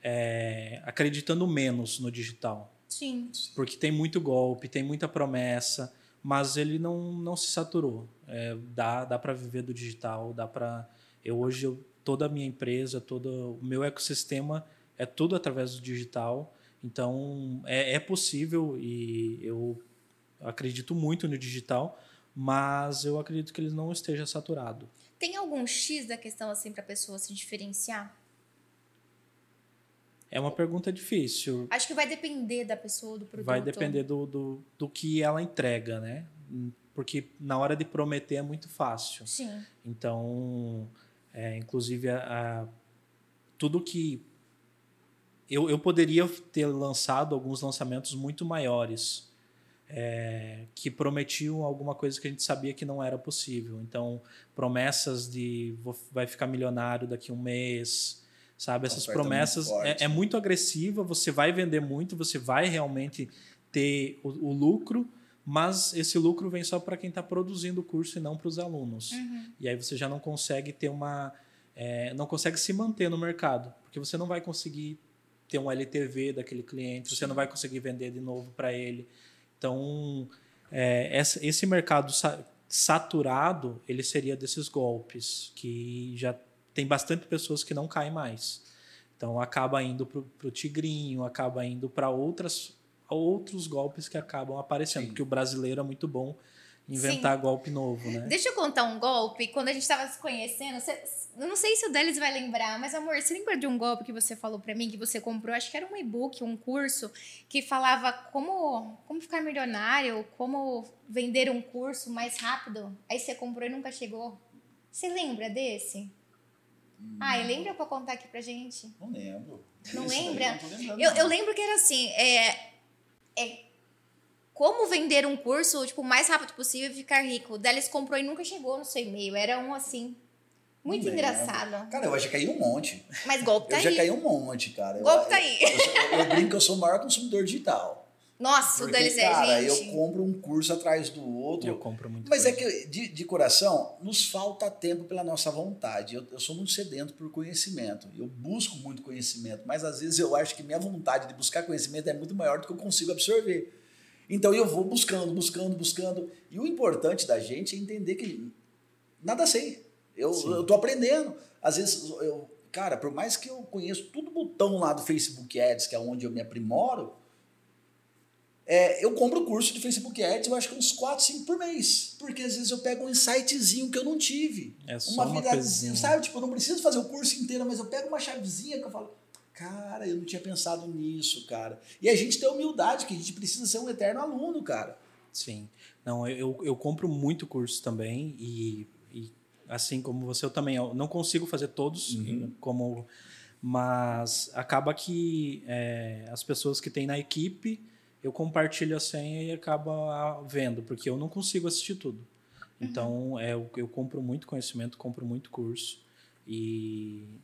é, acreditando menos no digital. Sim. Porque tem muito golpe, tem muita promessa, mas ele não, não se saturou. É, dá dá para viver do digital, dá para eu hoje eu, toda a minha empresa, todo o meu ecossistema é tudo através do digital. Então, é, é possível e eu acredito muito no digital, mas eu acredito que ele não esteja saturado. Tem algum X da questão assim para a pessoa se diferenciar? É uma pergunta difícil. Acho que vai depender da pessoa, do produto. Vai depender do, do, do que ela entrega, né? Porque na hora de prometer é muito fácil. Sim. Então, é, inclusive, a, a, tudo que eu, eu poderia ter lançado alguns lançamentos muito maiores é, que prometiam alguma coisa que a gente sabia que não era possível. Então, promessas de vou, vai ficar milionário daqui a um mês, sabe? Essas promessas muito é, é, muito agressiva. Você vai vender muito, você vai realmente ter o, o lucro, mas esse lucro vem só para quem está produzindo o curso e não para os alunos. Uhum. E aí você já não consegue ter uma. É, não consegue se manter no mercado, porque você não vai conseguir ter um LTV daquele cliente, você não vai conseguir vender de novo para ele. Então, é, esse mercado saturado, ele seria desses golpes, que já tem bastante pessoas que não caem mais. Então, acaba indo para o tigrinho, acaba indo para outras outros golpes que acabam aparecendo, Sim. porque o brasileiro é muito bom inventar Sim. golpe novo, né? Deixa eu contar um golpe. Quando a gente estava se conhecendo, você, eu não sei se o Delis vai lembrar, mas amor, você lembra de um golpe que você falou para mim que você comprou? Acho que era um e-book, um curso que falava como como ficar milionário, como vender um curso mais rápido. Aí você comprou e nunca chegou. Você lembra desse? Hum. Ah, lembra para contar aqui pra gente? Não lembro. Não lembra? Eu, eu lembro que era assim, é, é como vender um curso, tipo, o mais rápido possível e ficar rico. O Delis comprou e nunca chegou no seu e-mail. Era um assim. Muito engraçado. Cara, eu já caí um monte. Mas golpe tá eu aí. Eu já caí um monte, cara. Golpe eu, tá aí. Eu, eu, eu, brinco que eu sou o maior consumidor digital. Nossa, Porque, o Delis é, cara, gente. eu compro um curso atrás do outro. Eu compro muito. Mas coisa. é que, de, de, coração, nos falta tempo pela nossa vontade. Eu, eu sou muito sedento por conhecimento. Eu busco muito conhecimento, mas às vezes eu acho que minha vontade de buscar conhecimento é muito maior do que eu consigo absorver. Então eu vou buscando, buscando, buscando. E o importante da gente é entender que nada sei. Eu, eu tô aprendendo. Às vezes, eu, cara, por mais que eu conheço tudo botão lá do Facebook Ads, que é onde eu me aprimoro, é, eu compro o curso de Facebook Ads, eu acho que uns 4, 5 por mês. Porque às vezes eu pego um insightzinho que eu não tive. É só uma, uma sabe? Tipo, eu não preciso fazer o curso inteiro, mas eu pego uma chavezinha que eu falo, Cara, eu não tinha pensado nisso, cara. E a gente tem humildade, que a gente precisa ser um eterno aluno, cara. Sim. Não, eu, eu compro muito curso também e, e assim como você, eu também eu não consigo fazer todos, uhum. como, mas acaba que é, as pessoas que têm na equipe, eu compartilho a senha e acaba vendo, porque eu não consigo assistir tudo. Uhum. Então, é, eu, eu compro muito conhecimento, compro muito curso. E,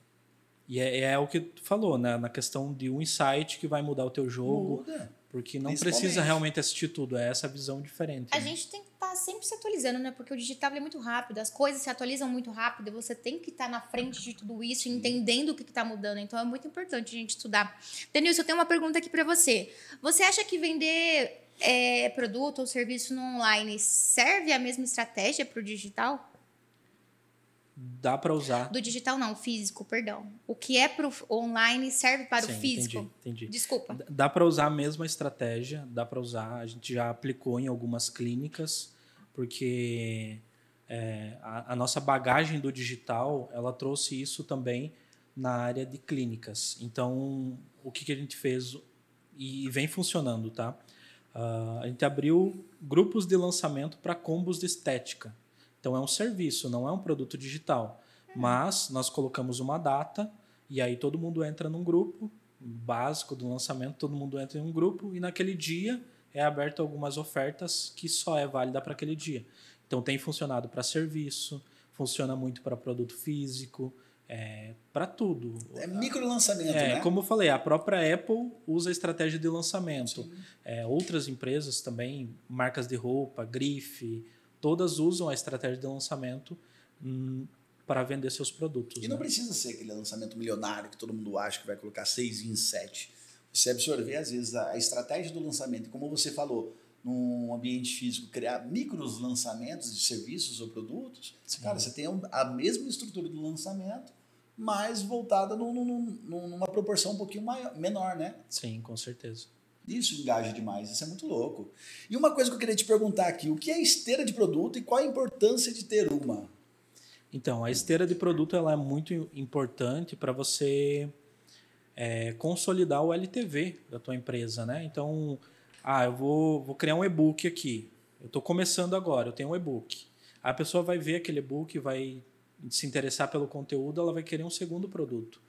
e é, é, o que tu falou, né? na questão de um insight que vai mudar o teu jogo. Muda. Porque não precisa realmente assistir tudo, é essa visão diferente. A né? gente tem que estar tá sempre se atualizando, né? Porque o digital é muito rápido, as coisas se atualizam muito rápido, você tem que estar tá na frente de tudo isso, entendendo o que está mudando. Então é muito importante a gente estudar. Denilson, eu tenho uma pergunta aqui para você. Você acha que vender é, produto ou serviço no online serve a mesma estratégia para o digital? Dá para usar. Do digital não, físico, perdão. O que é para o online serve para Sim, o físico. Entendi, entendi. Desculpa. Dá para usar a mesma estratégia, dá para usar. A gente já aplicou em algumas clínicas, porque é, a, a, nossa bagagem do digital, ela trouxe isso também na área de clínicas. Então, o que, que a gente fez e vem funcionando, tá? Uh, a gente abriu grupos de lançamento para combos de estética. Então é um serviço, não é um produto digital. Mas nós colocamos uma data e aí todo mundo entra num grupo básico do lançamento, todo mundo entra em um grupo e naquele dia é aberto algumas ofertas que só é válida para aquele dia. Então tem funcionado para serviço, funciona muito para produto físico, é, para tudo. É micro lançamento, é, né? Como eu falei, a própria Apple usa a estratégia de lançamento. É, outras empresas também, marcas de roupa, grife, todas usam a estratégia de lançamento hum, para vender seus produtos. E não né? precisa ser aquele lançamento milionário que todo mundo acha que vai colocar seis em sete. Você absorver, às vezes, a estratégia do lançamento, como você falou, num ambiente físico, criar micros lançamentos de serviços ou produtos, Sim. cara, você tem a mesma estrutura do lançamento, mas voltada num, num, numa proporção um pouquinho maior, menor, né? Sim, com certeza. Isso engaja demais, isso é muito louco. E uma coisa que eu queria te perguntar aqui, o que é esteira de produto e qual a importância de ter uma? Então, a esteira de produto ela é muito importante para você é, consolidar o LTV da tua empresa, né? Então, ah, eu vou, vou criar um e-book aqui. Eu estou começando agora, eu tenho um e-book. A pessoa vai ver aquele e-book, vai se interessar pelo conteúdo, ela vai querer um segundo produto.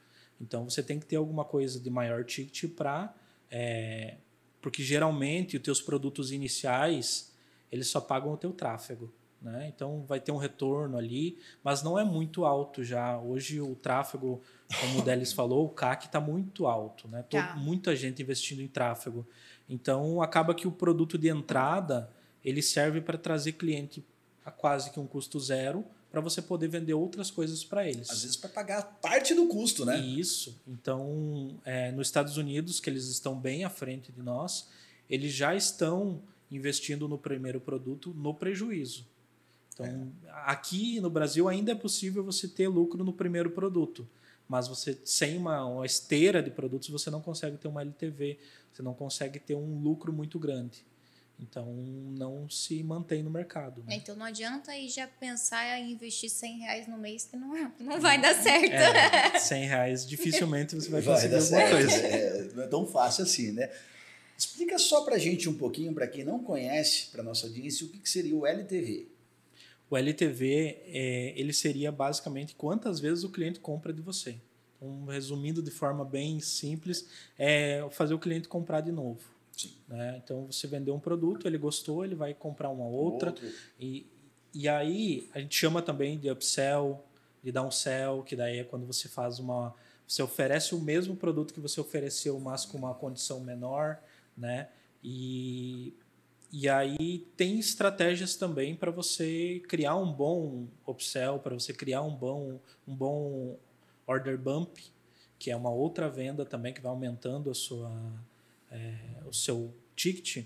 Então você tem que ter alguma coisa de maior ticket para. É, porque geralmente os teus produtos iniciais eles só pagam o teu tráfego. Né? Então vai ter um retorno ali, mas não é muito alto já. Hoje o tráfego, como o Delis falou, o CAC está muito alto. Né? Tá. Muita gente investindo em tráfego. Então acaba que o produto de entrada ele serve para trazer cliente a quase que um custo zero para você poder vender outras coisas para eles. Às vezes para pagar parte do custo, né? Isso. Então, é, nos Estados Unidos, que eles estão bem à frente de nós, eles já estão investindo no primeiro produto no prejuízo. Então, é. aqui no Brasil ainda é possível você ter lucro no primeiro produto, mas você sem uma, uma esteira de produtos você não consegue ter uma LTV, você não consegue ter um lucro muito grande. Então, não se mantém no mercado. Né? É, então, não adianta aí já pensar em investir 100 reais no mês, que não, não vai dar certo. É, 100 reais, dificilmente você vai, vai conseguir alguma certo. coisa. É, não é tão fácil assim, né? Explica só para gente um pouquinho, para quem não conhece, para nossa audiência, o que, que seria o LTV. O LTV, é, ele seria basicamente quantas vezes o cliente compra de você. Então, resumindo de forma bem simples, é fazer o cliente comprar de novo. Né? Então você vendeu um produto, ele gostou, ele vai comprar uma outra. Outro. E, e aí a gente chama também de upsell, de downsell, que daí é quando você faz uma. Você oferece o mesmo produto que você ofereceu, mas com uma condição menor, né? E, e aí tem estratégias também para você criar um bom upsell, para você criar um bom, um bom order bump, que é uma outra venda também que vai aumentando a sua, é, o seu ticket,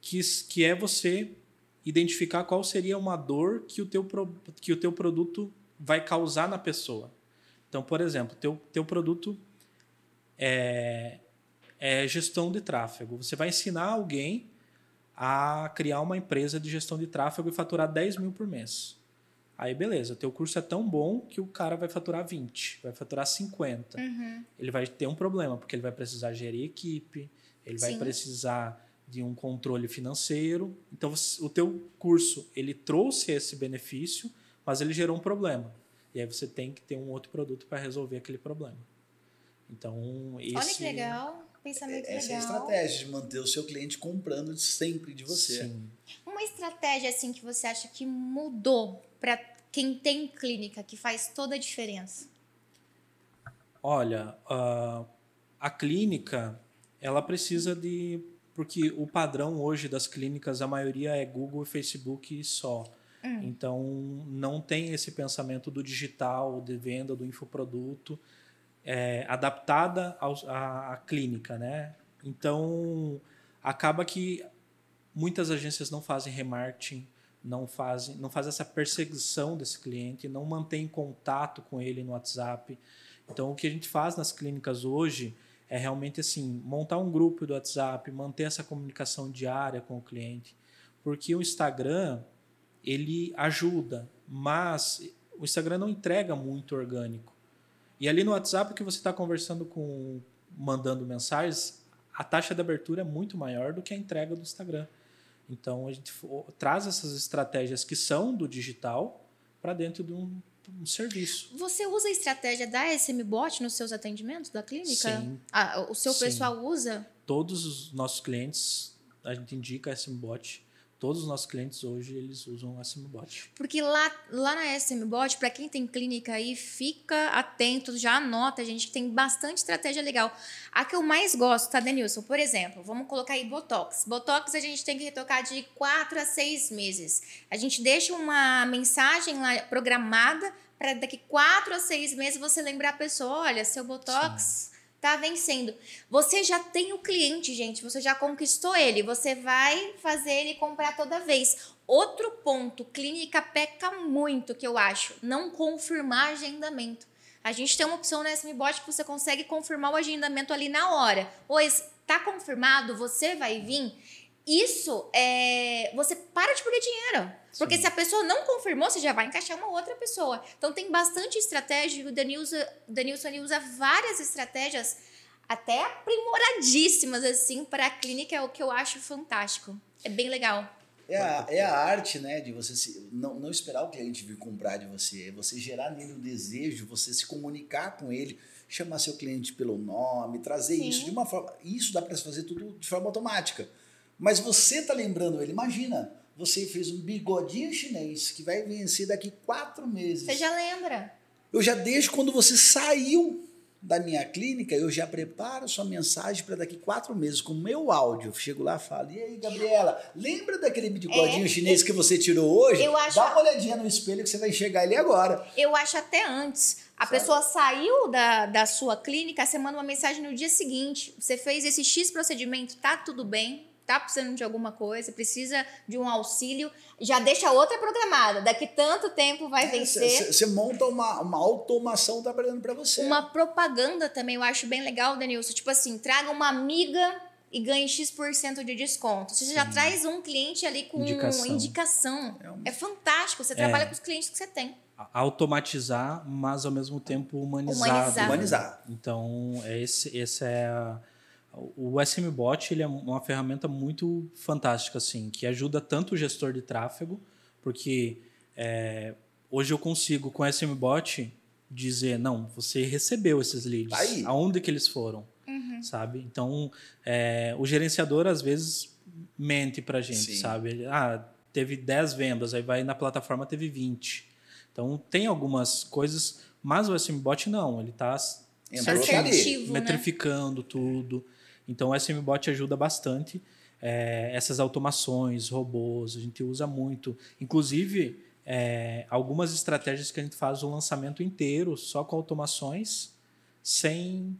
que, que é você identificar qual seria uma dor que o teu, que o teu produto vai causar na pessoa. Então, por exemplo, teu, teu produto é, é gestão de tráfego. Você vai ensinar alguém a criar uma empresa de gestão de tráfego e faturar 10 mil por mês. Aí, beleza, teu curso é tão bom que o cara vai faturar 20, vai faturar 50. Uhum. Ele vai ter um problema, porque ele vai precisar gerir equipe, ele vai Sim. precisar de um controle financeiro. Então, o teu curso, ele trouxe esse benefício, mas ele gerou um problema. E aí você tem que ter um outro produto para resolver aquele problema. Então, esse... Olha que legal. Pensamento Essa legal. é a estratégia de manter o seu cliente comprando sempre de você. Sim. Uma estratégia assim que você acha que mudou para quem tem clínica, que faz toda a diferença? Olha, uh, a clínica, ela precisa de... Porque o padrão hoje das clínicas, a maioria é Google e Facebook só. Hum. Então, não tem esse pensamento do digital, de venda, do infoproduto, é, adaptada ao, à, à clínica, né? Então, acaba que muitas agências não fazem remarketing, não fazem, não fazem essa perseguição desse cliente, não mantém contato com ele no WhatsApp. Então, o que a gente faz nas clínicas hoje é realmente assim, montar um grupo do WhatsApp, manter essa comunicação diária com o cliente, porque o Instagram ele ajuda, mas o Instagram não entrega muito orgânico. E ali no WhatsApp que você está conversando com, mandando mensagens, a taxa de abertura é muito maior do que a entrega do Instagram. Então a gente traz essas estratégias que são do digital para dentro de um um serviço. Você usa a estratégia da SMBot nos seus atendimentos da clínica? Sim. Ah, o seu Sim. pessoal usa? Todos os nossos clientes, a gente indica a SMBot. Todos os nossos clientes hoje, eles usam a SMBot. Porque lá, lá na SMBot, para quem tem clínica aí, fica atento, já anota, gente, que tem bastante estratégia legal. A que eu mais gosto, tá, Denilson? Por exemplo, vamos colocar aí Botox. Botox a gente tem que retocar de 4 a 6 meses. A gente deixa uma mensagem lá programada para daqui 4 a 6 meses você lembrar a pessoa, olha, seu Botox... Sim tá vencendo. Você já tem o cliente, gente, você já conquistou ele, você vai fazer ele comprar toda vez. Outro ponto, clínica peca muito, que eu acho, não confirmar agendamento. A gente tem uma opção na SMBot que você consegue confirmar o agendamento ali na hora. Pois tá confirmado, você vai vir. Isso é. Você para de perder dinheiro. Porque Sim. se a pessoa não confirmou, você já vai encaixar uma outra pessoa. Então tem bastante estratégia. O Danilson, Danilson usa várias estratégias, até aprimoradíssimas, assim, para a clínica, é o que eu acho fantástico. É bem legal. É a, é a arte, né, de você se, não, não esperar o cliente vir comprar de você, é você gerar nele o desejo, você se comunicar com ele, chamar seu cliente pelo nome, trazer Sim. isso de uma forma. Isso dá para fazer tudo de forma automática. Mas você tá lembrando ele, imagina, você fez um bigodinho chinês que vai vencer daqui quatro meses. Você já lembra? Eu já desde quando você saiu da minha clínica, eu já preparo sua mensagem para daqui quatro meses com o meu áudio. Eu chego lá e falo: E aí, Gabriela, lembra daquele bigodinho é, chinês que você tirou hoje? Eu acho... Dá uma olhadinha no espelho que você vai enxergar ele agora. Eu acho até antes. A Sabe? pessoa saiu da, da sua clínica, você manda uma mensagem no dia seguinte. Você fez esse X procedimento, tá tudo bem? Tá precisando de alguma coisa, precisa de um auxílio, já deixa outra programada. Daqui tanto tempo vai é, vencer. Você monta uma, uma automação trabalhando para você. Uma propaganda também, eu acho bem legal, Denilson. Tipo assim, traga uma amiga e ganhe X% de desconto. Você Sim. já traz um cliente ali com indicação. indicação. É, um... é fantástico. Você é. trabalha com os clientes que você tem automatizar, mas ao mesmo tempo humanizar. Humanizar. humanizar. Então, esse, esse é a, o SMBot ele é uma ferramenta muito fantástica, assim, que ajuda tanto o gestor de tráfego, porque é, hoje eu consigo com o SMBot dizer, não, você recebeu esses leads, tá Aí. aonde que eles foram, uhum. sabe? Então, é, o gerenciador às vezes mente pra gente, Sim. sabe? Ah, teve 10 vendas, aí vai na plataforma teve 20. Então, tem algumas coisas, mas o SMBot não, ele está certinho, né? metrificando tudo. Então o SMBot ajuda bastante. É, essas automações, robôs, a gente usa muito. Inclusive, é, algumas estratégias que a gente faz o lançamento inteiro só com automações, sem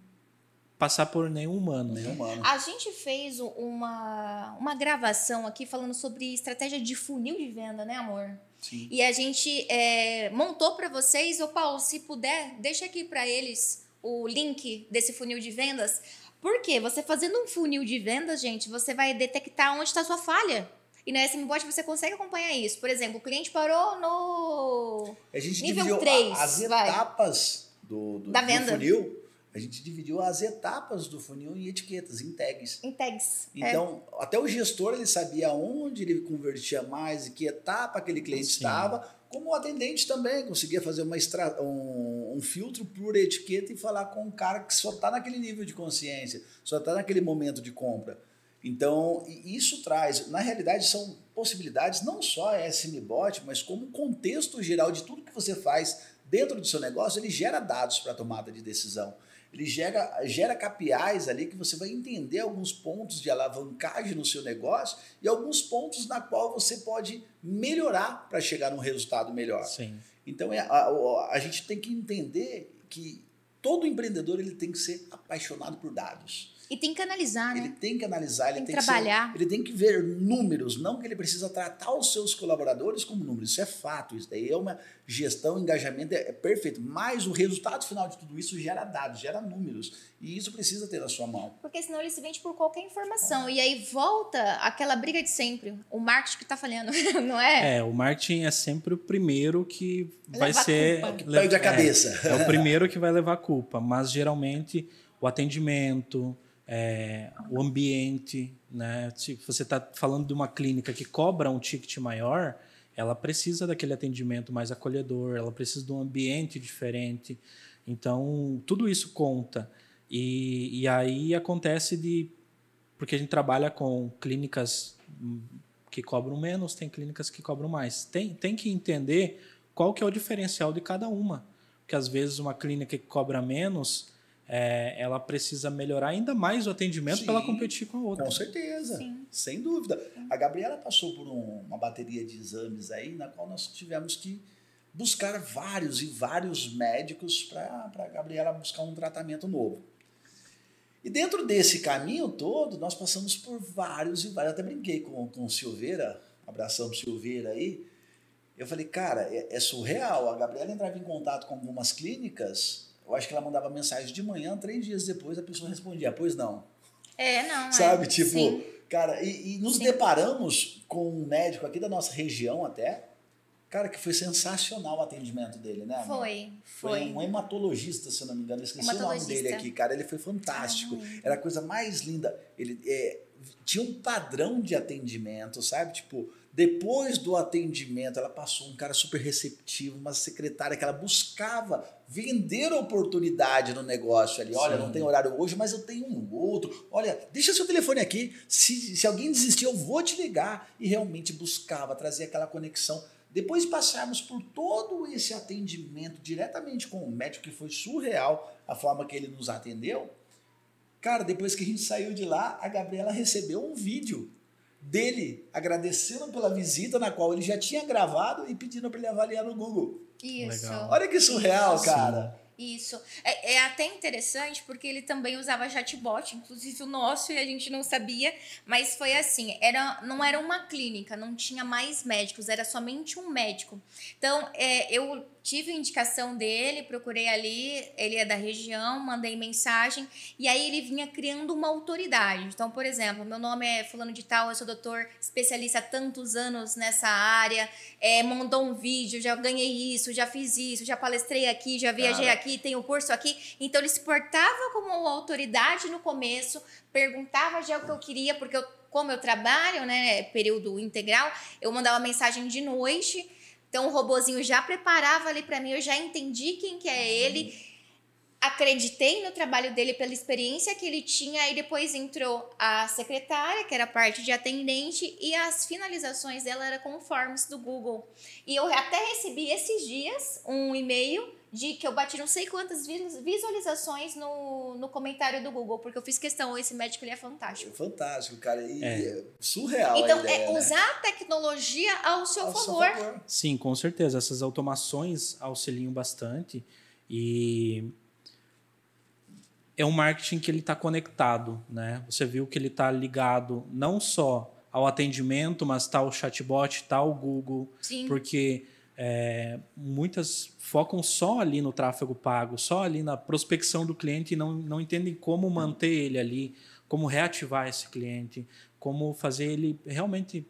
passar por nenhum humano. Nenhum humano. A gente fez uma, uma gravação aqui falando sobre estratégia de funil de venda, né, amor? Sim. E a gente é, montou para vocês, ô Paulo, se puder, deixa aqui para eles o link desse funil de vendas por quê? Você fazendo um funil de vendas, gente, você vai detectar onde está a sua falha. E no SMBot você consegue acompanhar isso. Por exemplo, o cliente parou no a gente nível 3. As etapas do, do, da venda. do funil, a gente dividiu as etapas do funil em etiquetas, em tags. Em tags. É. Então, é. até o gestor ele sabia onde ele convertia mais e que etapa aquele cliente Sim. estava, Como o atendente também conseguia fazer uma extra, um, um, filtro por etiqueta e falar com um cara que só está naquele nível de consciência, só está naquele momento de compra. Então, isso traz, na realidade, são possibilidades não só a SMBot, mas como contexto geral de tudo que você faz dentro do seu negócio, ele gera dados para tomada de decisão. Ele gera, gera KPIs ali que você vai entender alguns pontos de alavancagem no seu negócio e alguns pontos na qual você pode melhorar para chegar num resultado melhor. Sim. Então é, a, a, a gente tem que entender que todo empreendedor ele tem que ser apaixonado por dados. E tem que analisar, né? Ele tem que analisar, tem ele que tem trabalhar. Que ser, ele tem que ver números, não que ele precisa tratar os seus colaboradores como números. Isso é fato, isso daí é uma gestão, engajamento, é, é perfeito. Mas o resultado final de tudo isso gera dados, gera números. E isso precisa ter na sua mão. Porque senão ele se vende por qualquer informação. E aí volta aquela briga de sempre. O marketing que está falhando, não é? É, o marketing é sempre o primeiro que vai ser. Culpa. Que perde a cabeça. É, é o primeiro que vai levar a culpa. Mas geralmente o atendimento é, o ambiente, né? Se você está falando de uma clínica que cobra um ticket maior, ela precisa daquele atendimento mais acolhedor, ela precisa de um ambiente diferente. Então, tudo isso conta. E, e aí acontece de. Porque a gente trabalha com clínicas que cobram menos, tem clínicas que cobram mais. Tem, tem que entender qual que é o diferencial de cada uma. Porque às vezes uma clínica que cobra menos é, ela precisa melhorar ainda mais o atendimento para ela competir com a outra. Com certeza, Sim. sem dúvida. A Gabriela passou por um, uma bateria de exames aí, na qual nós tivemos que buscar vários e vários médicos para a Gabriela buscar um tratamento novo. E dentro desse caminho todo, nós passamos por vários e vários. Eu até brinquei com, com o Silveira, abração Silveira aí. Eu falei, cara, é, é surreal. A Gabriela entrava em contato com algumas clínicas eu acho que ela mandava mensagem de manhã, três dias depois a pessoa respondia, pois não. É, não. Sabe, é. tipo, Sim. cara, e, e nos Sim. deparamos com um médico aqui da nossa região até, cara, que foi sensacional o atendimento dele, né? Foi, foi. Foi um hematologista, se eu não me engano, eu esqueci o nome dele aqui, cara, ele foi fantástico. Ah, Era a coisa mais linda. Ele é, tinha um padrão de atendimento, sabe? Tipo, depois do atendimento, ela passou um cara super receptivo, uma secretária que ela buscava vender oportunidade no negócio ali. Olha, Sim. não tem horário hoje, mas eu tenho um outro. Olha, deixa seu telefone aqui. Se, se alguém desistir, eu vou te ligar. E realmente buscava trazer aquela conexão. Depois de passarmos por todo esse atendimento diretamente com o médico, que foi surreal a forma que ele nos atendeu, cara, depois que a gente saiu de lá, a Gabriela recebeu um vídeo dele agradecendo pela visita na qual ele já tinha gravado e pedindo para ele avaliar no Google. Isso. Legal. Olha que surreal, cara. Isso. É, é, até interessante porque ele também usava chatbot, inclusive o nosso, e a gente não sabia, mas foi assim: era, não era uma clínica, não tinha mais médicos, era somente um médico. Então, é, eu tive indicação dele, procurei ali, ele é da região, mandei mensagem, e aí ele vinha criando uma autoridade. Então, por exemplo, meu nome é fulano de tal, eu sou doutor especialista há tantos anos nessa área, é, mandou um vídeo, já ganhei isso, já fiz isso, já palestrei aqui, já viajei Cara. aqui, tenho curso aqui. Então, ele se portava como uma autoridade no começo, perguntava já o que eu queria, porque eu como eu trabalho, né, período integral, eu mandava mensagem de noite, então o robozinho já preparava ali para mim, eu já entendi quem que é ele, acreditei no trabalho dele pela experiência que ele tinha, aí depois entrou a secretária, que era parte de atendente, e as finalizações dela eram com forms do Google. E eu até recebi esses dias um e-mail de que eu bati não sei quantas visualizações no, no comentário do Google, porque eu fiz questão, esse médico ele é fantástico. É fantástico, cara. E é. surreal. Então, ideia, é né? usar a tecnologia ao seu ao favor. Seu favor. Sim, com certeza. Essas automações auxiliam bastante e é um marketing que ele está conectado, né? Você viu que ele está ligado não só ao atendimento, mas está o chatbot, está o Google, Sim. porque é, muitas focam só ali no tráfego pago, só ali na prospecção do cliente e não, não entendem como manter ele ali, como reativar esse cliente, como fazer ele realmente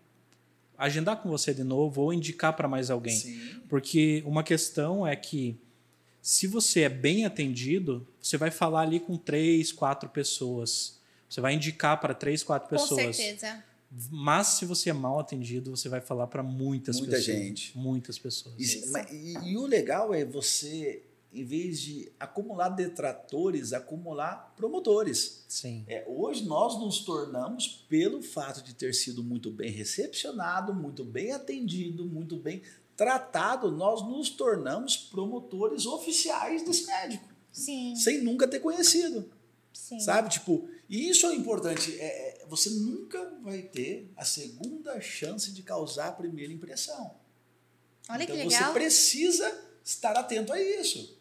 agendar com você de novo ou indicar para mais alguém. Sim. Porque uma questão é que se você é bem atendido, você vai falar ali com três, quatro pessoas. Você vai indicar para três, quatro pessoas. Com certeza. Mas se você é mal atendido, você vai falar para muitas Muita pessoas. gente. Muitas pessoas. E, e, e, o legal é você, em vez de acumular detratores, acumular promotores. Sim. É, hoje nós nos tornamos, pelo fato de ter sido muito bem recepcionado, muito bem atendido, muito bem tratado, nós nos tornamos promotores oficiais desse médico. Sim. Sem nunca ter conhecido. Sim. Sabe? Tipo, e isso é importante. É, é, você nunca vai ter a segunda chance de causar a primeira impressão. Olha então que legal. você precisa estar atento a isso.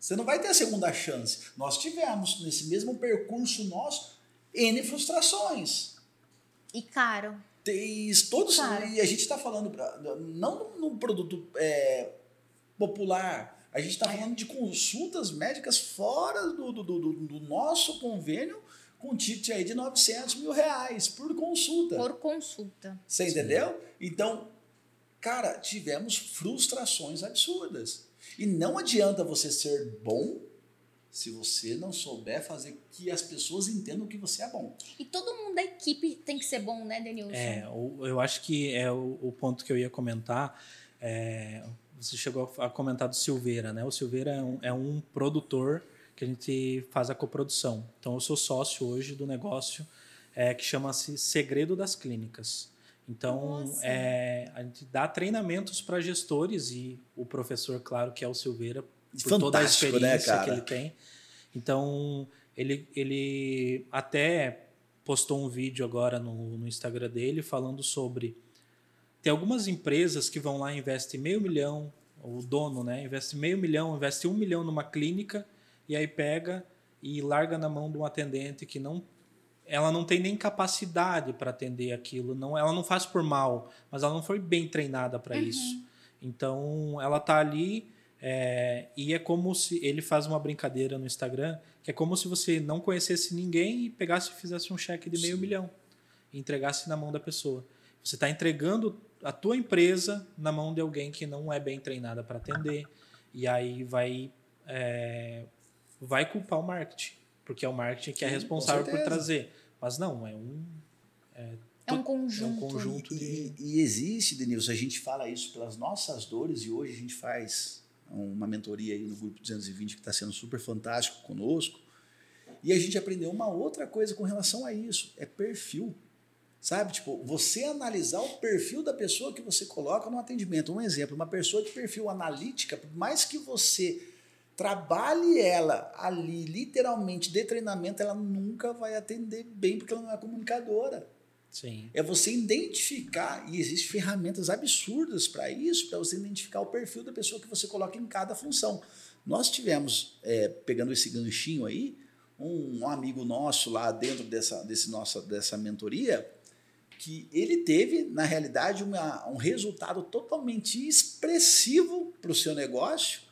Você não vai ter a segunda chance. Nós tivemos, nesse mesmo percurso nosso, N frustrações. E caro. Tem, todos, Claro. E a gente está falando, pra- não no produto é, popular, a gente está falando de consultas médicas fora do, do, do, do nosso convênio com ticket aí de 900 mil reais por consulta. Por consulta. Você entendeu? Então, cara, tivemos frustrações absurdas. E não adianta você ser bom se você não souber fazer que as pessoas entendam que você é bom. E todo mundo da equipe tem que ser bom, né, Denilson? É, eu acho que é o, o ponto que eu ia comentar. é, você chegou a comentar do Silveira, né? O Silveira é um, é um produtor que a gente faz a coprodução. Então, eu sou sócio hoje do negócio é, que chama-se Segredo das Clínicas. Então, é, a gente dá treinamentos para gestores e o professor, claro, que é o Silveira, por Fantástico, toda a né, experiência cara? que ele tem. Então, ele, ele até postou um vídeo agora no, no Instagram dele falando sobre. Tem algumas empresas que vão lá e investem meio milhão, o dono, né? Investe meio milhão, investe um milhão numa clínica e aí pega e larga na mão de um atendente que não. Ela não tem nem capacidade para atender aquilo, não, ela não faz por mal, mas ela não foi bem treinada para isso. Então ela tá ali é, e é como se ele faz uma brincadeira no Instagram que é como se você não conhecesse ninguém e pegasse e fizesse um cheque de meio milhão e entregasse na mão da pessoa. Você está entregando a tua empresa na mão de alguém que não é bem treinada para atender e aí vai é, vai culpar o marketing porque é o marketing que é Sim, com responsável por trazer. Mas não, é um É um conjunto. é um conjunto de E, e existe, Denilson, a gente fala isso pelas nossas dores e hoje a gente faz uma mentoria aí no grupo 220 que está sendo super fantástico conosco. E a gente aprendeu uma outra coisa com relação a isso, é perfil. Sabe, tipo, você analisar o perfil da pessoa que você coloca no atendimento. Um exemplo, uma pessoa de perfil analítica, por mais que você trabalhe ela ali, literalmente, de treinamento, ela nunca vai atender bem porque ela não é comunicadora. sim. É você identificar, e existem ferramentas absurdas para isso, para você identificar o perfil da pessoa que você coloca em cada função. Nós tivemos, é, pegando esse ganchinho aí, um, um amigo nosso lá dentro dessa, desse nossa, dessa mentoria, que ele teve, na realidade, uma, um resultado totalmente expressivo para o seu negócio,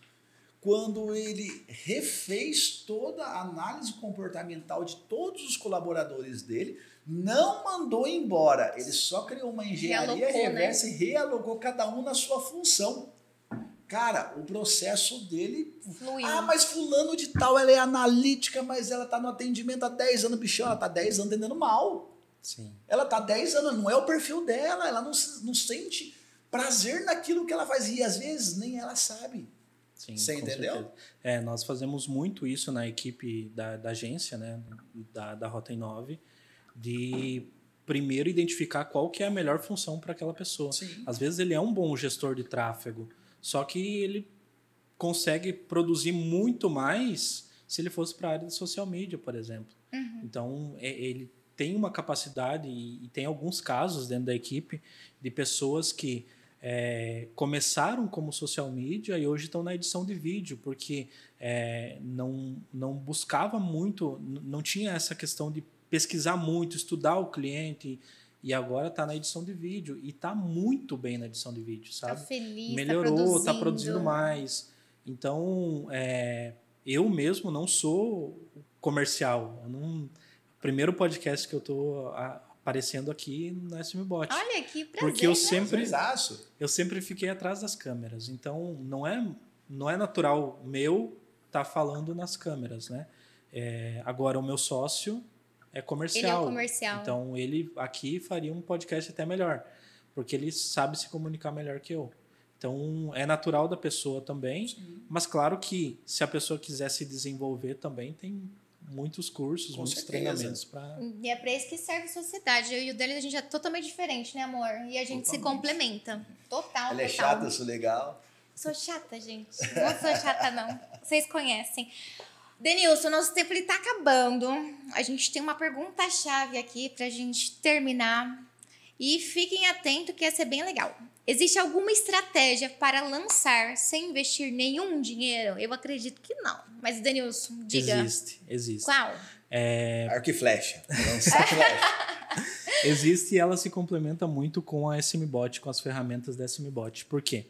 quando ele refez toda a análise comportamental de todos os colaboradores dele, não mandou embora, ele só criou uma engenharia Realocou, né? reversa e realocou cada um na sua função. Cara, o processo dele. Fluiu. Ah, mas fulano de tal, ela é analítica, mas ela tá no atendimento há 10 anos, bichão, ela tá 10 anos atendendo mal. Sim. Ela tá 10 anos, não é o perfil dela, ela não, se- não sente prazer naquilo que ela faz. E às vezes nem ela sabe. Sim, Você entendeu? certeza. É, nós fazemos muito isso na equipe da, da agência, né, da, da Rota 9, de primeiro identificar qual que é a melhor função para aquela pessoa. Sim. Às vezes ele é um bom gestor de tráfego, só que ele consegue produzir muito mais se ele fosse para a área de social media, por exemplo. Então, é- ele tem uma capacidade, e, e tem alguns casos dentro da equipe, de pessoas que é, começaram como social media e hoje estão na edição de vídeo, porque é, não, não buscava muito, não tinha essa questão de pesquisar muito, estudar o cliente, e agora está na edição de vídeo, e está muito bem na edição de vídeo, Tá sabe? feliz, melhorou, tá está produzindo. produzindo mais. Então, é, eu mesmo não sou comercial. Eu não, primeiro podcast que eu tô aparecendo aqui no SMBot. Olha que prazer, Porque eu né? sempre, Prazerzaço. eu sempre fiquei atrás das câmeras. Então, não é, não é natural meu estar falando nas câmeras, né? É, agora, o meu sócio é comercial. Ele é um comercial. Então ele aqui faria um podcast até melhor, porque ele sabe se comunicar melhor que eu. Então é natural da pessoa também, Sim. mas claro que se a pessoa quiser se desenvolver também tem muitos cursos, Com muitos certeza. treinamentos para. E é para isso que serve a sociedade. Eu e o dele a gente é totalmente diferente, né, amor? E a gente totalmente. se complementa. Total. Ela é chata, eu sou legal. Sou chata, gente. Não sou chata, não. Vocês conhecem. Denilson, nosso tempo está acabando. A gente tem uma pergunta-chave aqui para a gente terminar. E fiquem atentos que essa é bem legal. Existe alguma estratégia para lançar sem investir nenhum dinheiro? Eu acredito que não. Mas, Denilson, diga. Existe, existe. Qual? É... Arco e flecha. Lançar flecha. existe e ela se complementa muito com a SMBot, com as ferramentas da SMBot. Por quê?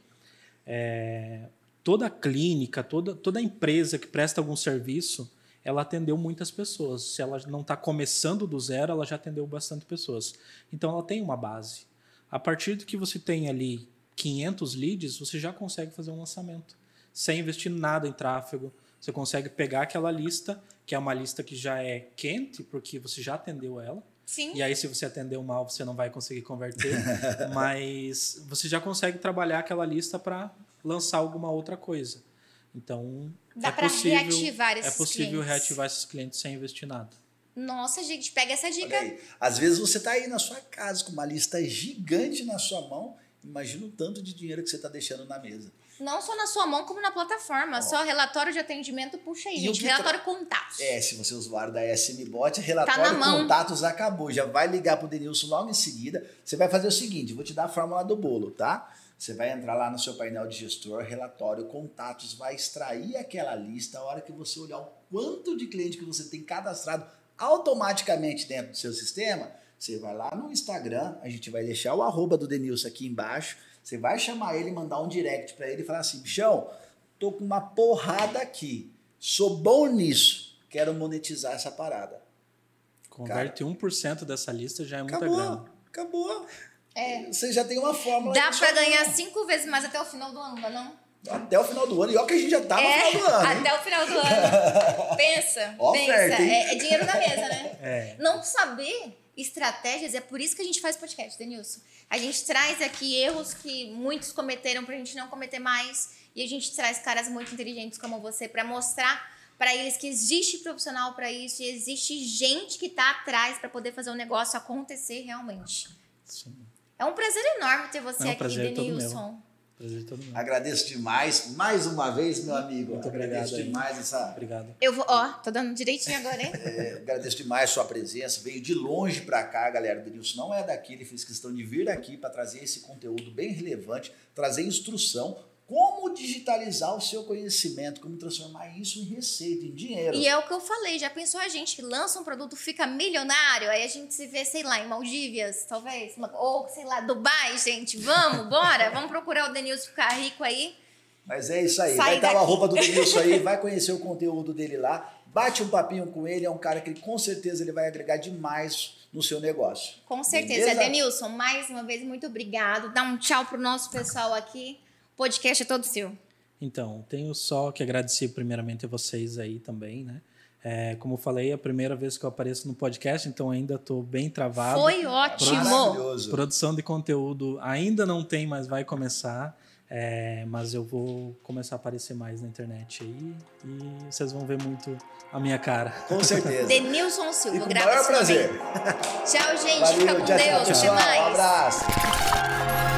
É, toda clínica, toda, toda empresa que presta algum serviço, ela atendeu muitas pessoas. Se ela não está começando do zero, ela já atendeu bastante pessoas. Então ela tem uma base. A partir do que você tem ali 500 leads, você já consegue fazer um lançamento sem investir nada em tráfego. Você consegue pegar aquela lista, que é uma lista que já é quente, porque você já atendeu ela. Sim. E aí, se você atendeu mal, você não vai conseguir converter. mas você já consegue trabalhar aquela lista para lançar alguma outra coisa. Então, Dá é para reativar esses É possível clientes. reativar esses clientes sem investir nada. Nossa, gente, pega essa dica. Às vezes você está aí na sua casa com uma lista gigante na sua mão. Imagina o tanto de dinheiro que você está deixando na mesa. Não só na sua mão, como na plataforma. Ó. Só relatório de atendimento, puxa aí, e gente. Relatório tra... contatos. É, se você é usuário da SMBot, relatório tá contatos acabou. Já vai ligar pro Denilson logo em seguida. Você vai fazer o seguinte: vou te dar a fórmula do bolo, tá? Você vai entrar lá no seu painel de gestor, relatório, contatos, vai extrair aquela lista. A hora que você olhar o quanto de cliente que você tem cadastrado automaticamente dentro do seu sistema, você vai lá no Instagram, a gente vai deixar o arroba do Denilson aqui embaixo. Você vai chamar ele, mandar um direct para ele e falar assim: bichão, tô com uma porrada aqui, sou bom nisso, quero monetizar essa parada. Converte Cara, 1% dessa lista já é muita acabou, grana. Acabou. É. Você já tem uma fórmula. Dá para ganhar cinco vezes mais até o final do ano, não? É até o final do ano. E olha que a gente já tá no é, final do ano. Até o final do ano. pensa. Oferta, pensa. É, é, dinheiro na mesa, né? É. Não saber estratégias, é por isso que a gente faz podcast, Denilson. A gente traz aqui erros que muitos cometeram pra gente não cometer mais. E a gente traz caras muito inteligentes como você para mostrar para eles que existe profissional para isso e existe gente que tá atrás para poder fazer o negócio acontecer realmente. Sim. É um prazer enorme ter você é um aqui, Denilson. Prazer todo meu. Agradeço demais, mais uma vez, meu amigo. Muito agradeço obrigado demais aí. essa. Obrigado. Eu vou, ó, tô dando direitinho agora, hein? É, agradeço demais sua presença. Veio de longe para cá, galera. O Denilson não é daqui, ele fez questão de vir aqui para trazer esse conteúdo bem relevante, trazer instrução como digitalizar o seu conhecimento, como transformar isso em receita, em dinheiro. E é o que eu falei, já pensou a gente lança um produto, fica milionário, aí a gente se vê, sei lá, em Maldívias, talvez, ou sei lá, Dubai, gente, vamos, bora, vamos procurar o Denilson ficar rico aí. Mas é isso aí, Sai vai estar a roupa do Denilson aí, vai conhecer o conteúdo dele lá, bate um papinho com ele, é um cara que com certeza ele vai agregar demais no seu negócio. Com certeza, Beleza? Denilson, mais uma vez, muito obrigado, dá um tchau pro nosso pessoal aqui podcast é todo seu. Então, tenho só que agradecer primeiramente a vocês aí também, né? É, como eu falei, é a primeira vez que eu apareço no podcast, então ainda estou bem travado. Foi ótimo! Maravilhoso. Produção de conteúdo ainda não tem, mas vai começar. É, mas eu vou começar a aparecer mais na internet aí e vocês vão ver muito a minha cara. Com certeza. Denilson Silva, e com maior prazer. Tchau, gente. Valeu, Fica com tchau, Deus. Tchau, Até mais. Um abraço.